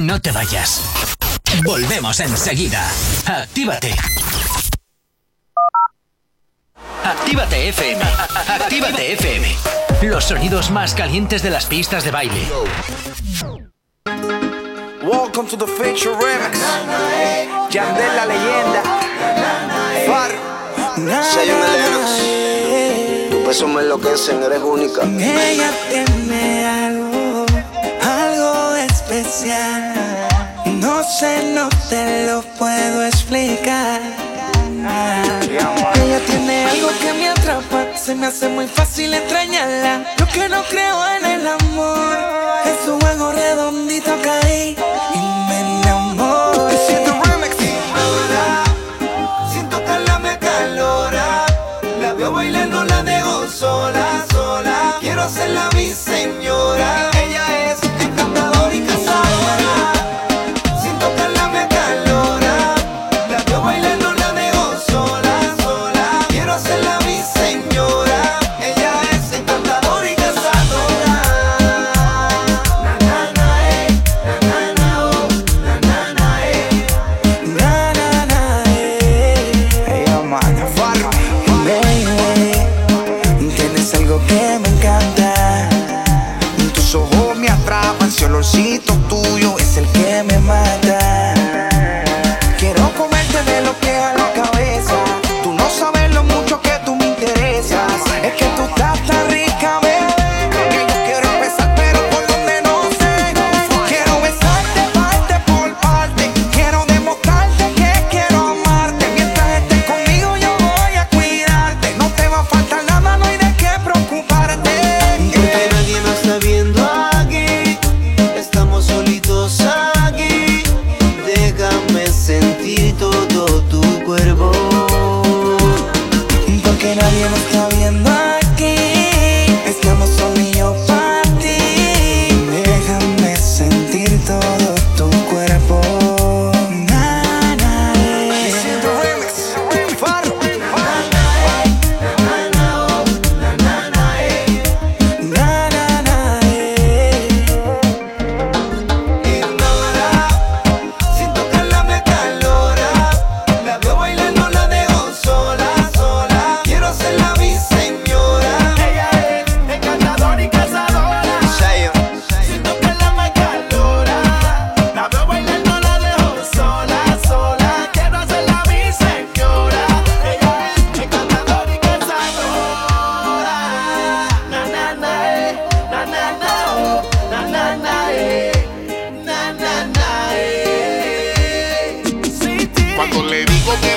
No te vayas. Volvemos enseguida. Actívate. Actívate FM. Actívate FM. Los sonidos más calientes de las pistas de baile. Welcome to the Feature Remix. Yandel la leyenda. Far. Zion y Lennox. Tu peso me enloquecen, eres única. Ella tiene algo, algo No sé, no te lo puedo explicar. Ella tiene algo que me atrapa, se me hace muy fácil extrañarla. Yo que no creo en el amor, es su juego redondito caí y me enamoré. Sin tocarla me calora. La veo bailando, la dejo sola, sola. Quiero hacerla mi señora. Ella es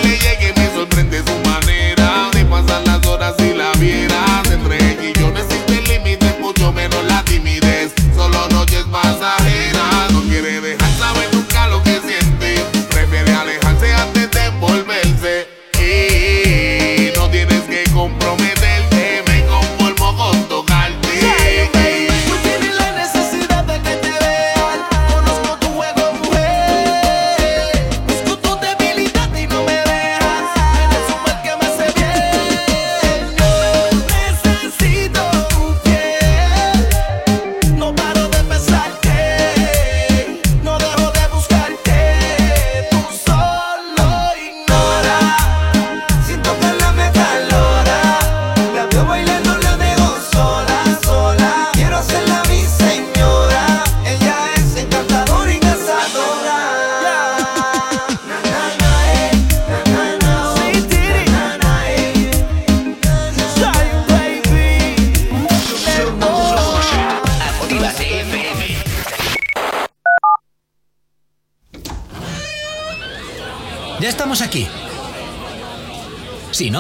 que le llegue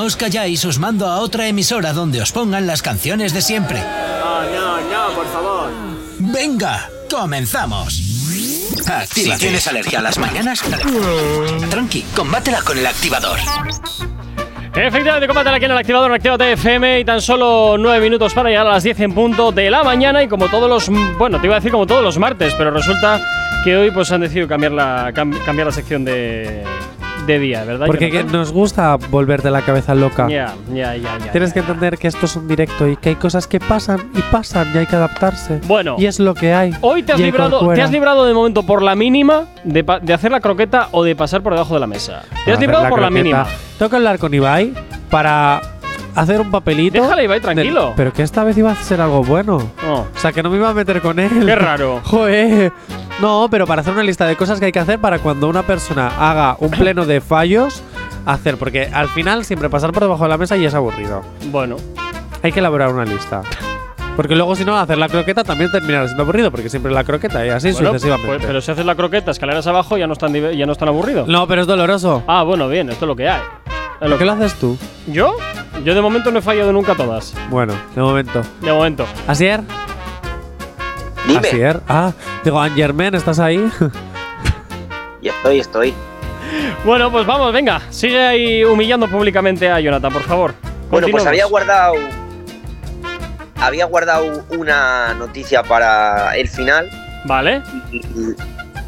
os calláis, os mando a otra emisora donde os pongan las canciones de siempre. No, no, no, por favor. Venga, comenzamos. Si tienes alergia a las mañanas, tranqui, combátela con el activador. Efectivamente, combate aquí en el activador en Actívate FM y tan solo 9 minutos para llegar a las 10 en punto de la mañana y como todos los, bueno, te iba a decir como todos los martes, pero resulta que hoy pues han decidido cambiar la, cam- cambiar la sección de, de día, ¿verdad? Porque que nos gusta volverte la cabeza loca. Ya, ya, ya, ya. Tienes que entender que esto es un directo y que hay cosas que pasan y pasan y hay que adaptarse. Bueno. Y es lo que hay. Hoy te has, librado, te has librado de momento por la mínima de, hacer la croqueta o de pasar por debajo de la mesa. Te has librado la por la mínima. Tengo que hablar con Ibai para hacer un papelito. Déjale, Ibai, tranquilo. pero que esta vez iba a ser algo bueno. No. O sea, que no me iba a meter con él. Qué raro. [laughs] Joder. No, pero para hacer una lista de cosas que hay que hacer para cuando una persona haga un pleno de fallos, hacer. Porque al final siempre pasar por debajo de la mesa y es aburrido. Bueno. Hay que elaborar una lista. Porque luego, si no, hacer la croqueta también terminará siendo aburrido, porque siempre la croqueta y así Bueno, sucesivamente. pues, pero si haces la croqueta escaleras abajo ya no es tan, ya no es tan aburrido. no, pero es doloroso. Ah, bueno, bien, esto es lo que hay. Es lo ¿Por qué lo haces tú? ¿Yo? Yo de momento no he fallado nunca todas. Bueno, de momento. De momento. ¿Asier? Dime. ¿Asier? Ah, digo, Angermen, ¿estás ahí? [laughs] Ya estoy, estoy. Bueno, pues vamos, venga. Sigue ahí humillando públicamente a Jonathan, por favor. Bueno, pues había guardado. Había guardado una noticia para el final Vale. y,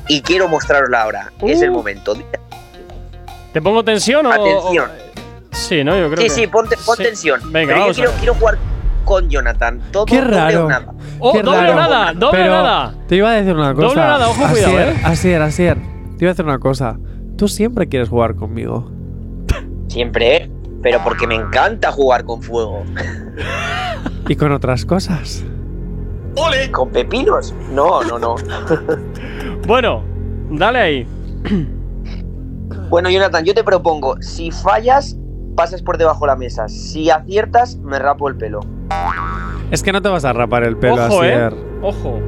y quiero mostrarosla ahora. Es el Uh. momento. ¿Te pongo tensión o.? Atención. o- Sí, ¿no? Yo creo Sí, que. sí, ponte, pon Sí. tensión. Venga, Pero vamos yo a quiero, ver. quiero jugar con Jonathan. Todo Qué doble o raro. nada. ¡Oh, Qué doble raro. nada! ¡Doble Pero nada! Te iba a decir una cosa. Doble o nada, ojo, cuidado, Asier, eh. Asier, Asier. Te iba a decir una cosa. Tú siempre quieres jugar conmigo. Siempre, ¿eh? Pero porque me encanta jugar con fuego. Y con otras cosas. ¡Ole! ¿Con pepinos? No, no, no. Bueno, dale ahí. Bueno, Jonathan, yo te propongo, si fallas, pasas por debajo de la mesa. Si aciertas, me rapo el pelo. Es que no te vas a rapar el pelo, Ojo, eh. Asier. Ojo.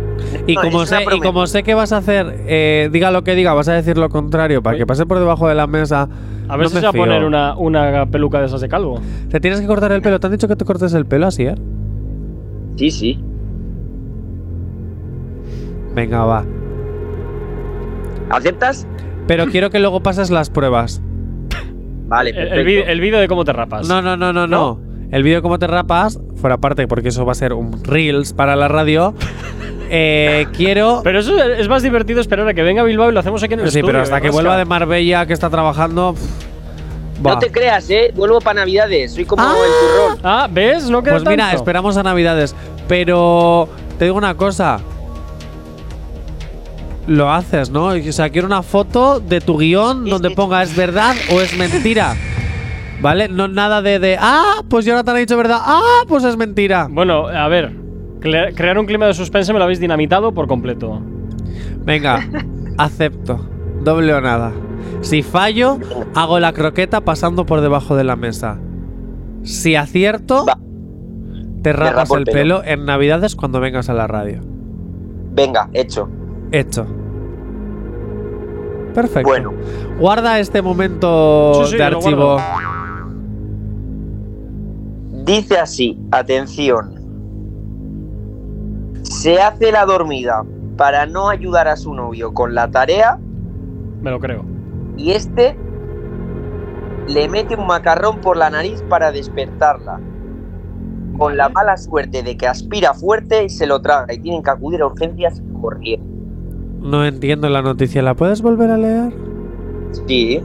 Y No, como, sé, y como sé que vas a hacer, eh, diga lo que diga, vas a decir lo contrario para que pase por debajo de la mesa. A ver no si me se va a poner una, una peluca de esas de calvo. Te tienes que cortar el pelo. ¿Te han dicho que te cortes el pelo, Asier? Sí, sí. Venga, va. ¿Aceptas? Pero quiero que luego pases las pruebas. Vale, El, perfecto. el vídeo de cómo te rapas. No, no, no, no, no. El vídeo de cómo te rapas, fuera parte, porque eso va a ser un Reels para la radio. [laughs] eh, quiero. Pero eso es más divertido esperar a que venga Bilbao y lo hacemos aquí en el Sí, estudio. pero hasta ¿eh, que Rasca? vuelva de Marbella, que está trabajando. pff. No te creas, ¿eh? Vuelvo para Navidades. Soy como el turrón. Ah, ¿ves? No queda Pues mira, tanto. esperamos a Navidades. Pero te digo una cosa. Lo haces, ¿no? O sea, quiero una foto de tu guion donde ponga es verdad o es mentira. ¿Vale? No nada de, de ah, pues Jonathan ha dicho verdad, ah, pues es mentira. Bueno, a ver. crear un clima de suspense me lo habéis dinamitado por completo. Venga, [laughs] acepto. Doble o nada. Si fallo, hago la croqueta pasando por debajo de la mesa. Si acierto, te rapas el pelo. pelo en Navidades cuando vengas a la radio. Venga, hecho. Hecho. Perfecto. Bueno. Guarda este momento Sí, sí, de archivo. Dice así, atención. Se hace la dormida para no ayudar a su novio con la tarea Me lo creo. y este le mete un macarrón por la nariz para despertarla. Con la mala suerte de que aspira fuerte y se lo traga y tienen que acudir a urgencias corriendo. No entiendo la noticia. ¿La puedes volver a leer? Sí.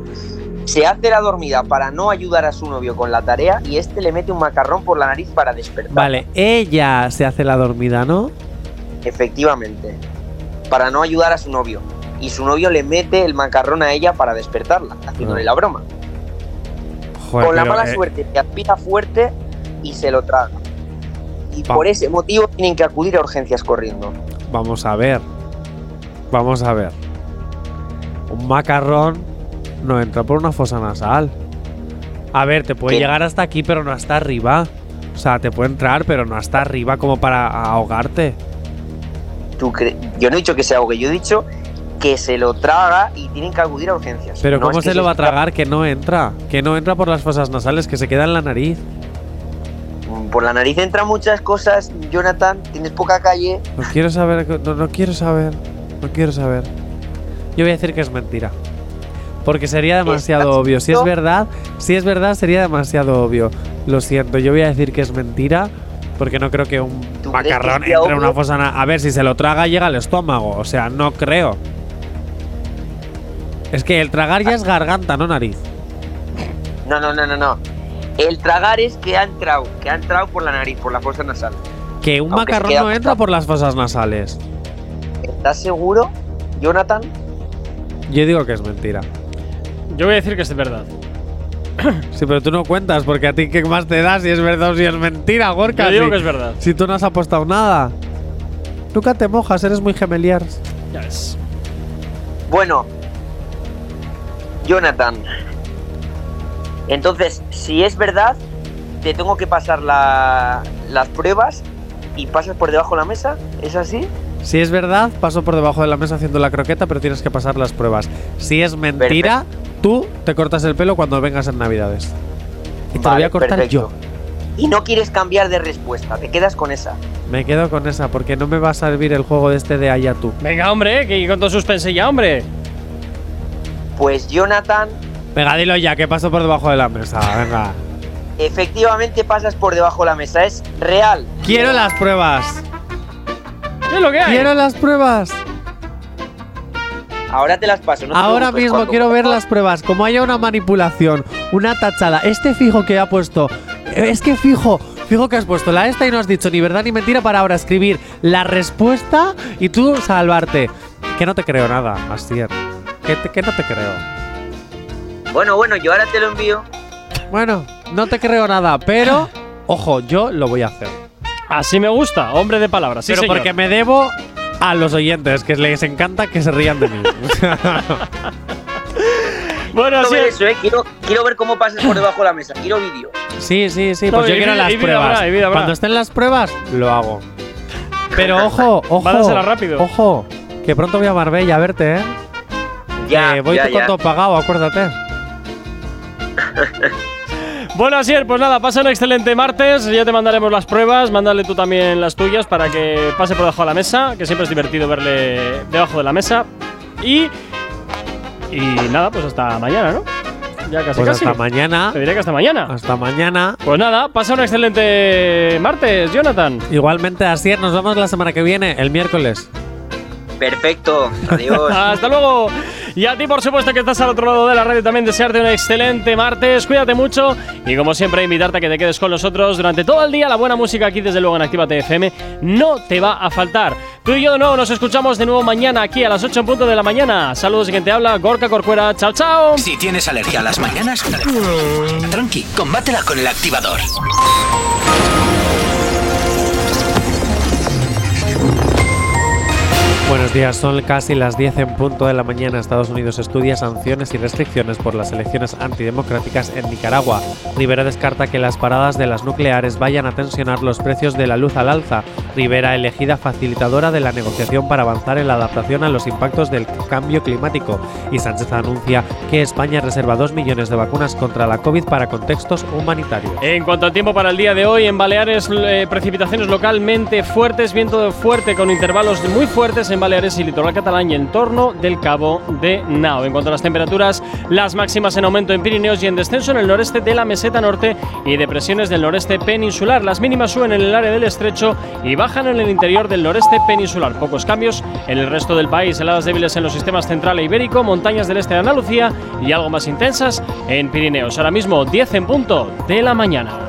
Se hace la dormida para no ayudar a su novio con la tarea y este le mete un macarrón por la nariz para despertar. Vale, ella se hace la dormida, ¿no? Efectivamente. Para no ayudar a su novio. Y su novio le mete el macarrón a ella para despertarla, haciéndole Ah. la broma. Joder, Con la mala eh, suerte que aspira fuerte y se lo traga. Y Va. por ese motivo tienen que acudir a urgencias corriendo. Vamos a ver. Vamos a ver. Un macarrón no entra por una fosa nasal. A ver, te puede ¿Qué? llegar hasta aquí, pero no hasta arriba. O sea, te puede entrar, pero no hasta arriba como para ahogarte. ¿Tú yo no he dicho que se ahogue, yo he dicho que se lo traga y tienen que acudir a urgencias. Pero No ¿cómo es que se lo va a tragar? Que no entra. Que no entra por las fosas nasales, que se queda en la nariz. Por la nariz entran muchas cosas, Jonathan, tienes poca calle. No quiero saber, no, no quiero saber. No quiero saber. Yo voy a decir que es mentira. Porque sería demasiado obvio. Si es verdad, si es verdad, sería demasiado obvio. Lo siento, yo voy a decir que es mentira. Porque no creo que un macarrón entre en una obvio? fosa. na- A ver, si se lo traga, llega al estómago. O sea, no creo. Es que el tragar ya es garganta, no nariz. No, no, no, no, no. El tragar es que ha entrado, que ha entrado por la nariz, por la fosa nasal. Que un Aunque macarrón no entra por las fosas nasales. ¿Estás seguro, Jonathan? Yo digo que es mentira. Yo voy a decir que es verdad. Sí, pero tú no cuentas, porque a ti qué más te da si es verdad o si es mentira, Gorka. Yo digo Si- que es verdad. Si tú no has apostado nada. Nunca te mojas, eres muy gemeliar. Ya ves. Bueno, Jonathan. Entonces, si es verdad, te tengo que pasar la- las pruebas y pasas por debajo de la mesa. ¿Es así? Si es verdad, paso por debajo de la mesa haciendo la croqueta, pero tienes que pasar las pruebas. Si es mentira, tú te cortas el pelo cuando vengas en Navidades. Y te lo voy a cortar perfecto. yo. Y no quieres cambiar de respuesta, te quedas con esa. Me quedo con esa, porque no me va a servir el juego de este de allá tú. Venga, hombre, que con todo suspense ya, hombre. Pues Jonathan, Venga, dilo ya, que paso por debajo de la mesa. Venga. efectivamente pasas por debajo de la mesa. Es real. Quiero las pruebas. ¿Qué es lo que hay? Quiero las pruebas. Ahora te las paso. no te Ahora mismo cuando- quiero ver las pruebas. Como haya una manipulación, una tachada, este fijo que ha puesto. eh, Es que fijo, fijo que has puesto la esta y no has dicho ni verdad ni mentira para ahora escribir la respuesta y tú salvarte. Que no te creo nada, Asier. Que, te- que no te creo. Bueno, bueno, yo ahora te lo envío. Bueno, no te creo nada, pero. Ojo, yo lo voy a hacer. Así me gusta, hombre de palabras. Sí, pero señor. porque me debo a los oyentes, que les encanta que se rían de mí. [laughs] Bueno, Quiero sí. ver eso, eh. Quiero, quiero ver cómo pasas por debajo de la mesa. Quiero vídeo. Sí, sí, sí, No, pues yo y quiero las vida pruebas. vida. Cuando estén las pruebas, lo hago. Pero [laughs] ojo, ojo. Rápido. Ojo, que pronto voy a Marbella a verte, ¿eh? Ya, Que voy ya, tú con ya. todo pagado, acuérdate. [laughs] Bueno, Asier, pues nada, pasa un excelente martes. Ya te mandaremos las pruebas. Mándale tú también las tuyas para que pase por debajo de la mesa, que siempre es divertido verle debajo de la mesa. Y. Y nada, pues hasta mañana, ¿no? Ya casi Pues casi. hasta mañana. Te diré que hasta mañana. Hasta mañana. Pues nada, pasa un excelente martes, Jonathan. Igualmente, Asier, nos vemos la semana que viene, el miércoles. Perfecto. Adiós. [laughs] Hasta luego. Y a ti, por supuesto, que estás al otro lado de la radio, también desearte un excelente martes. Cuídate mucho y, como siempre, invitarte a que te quedes con nosotros durante todo el día. La buena música aquí, desde luego, en Actívate FM, no te va a faltar. Tú y yo, de nuevo, nos escuchamos de nuevo mañana aquí a las 8 en punto de la mañana. Saludos y quien te habla, Gorka Corcuera. Chao, chao. Si tienes alergia a las mañanas, tranqui, combátela con el activador. Buenos días, son casi las 10 en punto de la mañana. Estados Unidos estudia sanciones y restricciones por las elecciones antidemocráticas en Nicaragua. Rivera descarta que las paradas de las nucleares vayan a tensionar los precios de la luz al alza. Rivera elegida facilitadora de la negociación para avanzar en la adaptación a los impactos del cambio climático. Y Sánchez anuncia que España reserva 2 millones de vacunas contra la COVID para contextos humanitarios. En cuanto al tiempo para el día de hoy, en Baleares eh, precipitaciones localmente fuertes, viento fuerte con intervalos muy fuertes Baleares y litoral catalán y en torno del Cabo de Nao. En cuanto a las temperaturas, las máximas en aumento en Pirineos y en descenso en el noreste de la meseta norte y depresiones del noreste peninsular. Las mínimas suben en el área del estrecho y bajan en el interior del noreste peninsular. Pocos cambios en el resto del país. Heladas débiles en los sistemas central e ibérico, montañas del este de Andalucía y algo más intensas en Pirineos. Ahora mismo 10 en punto de la mañana.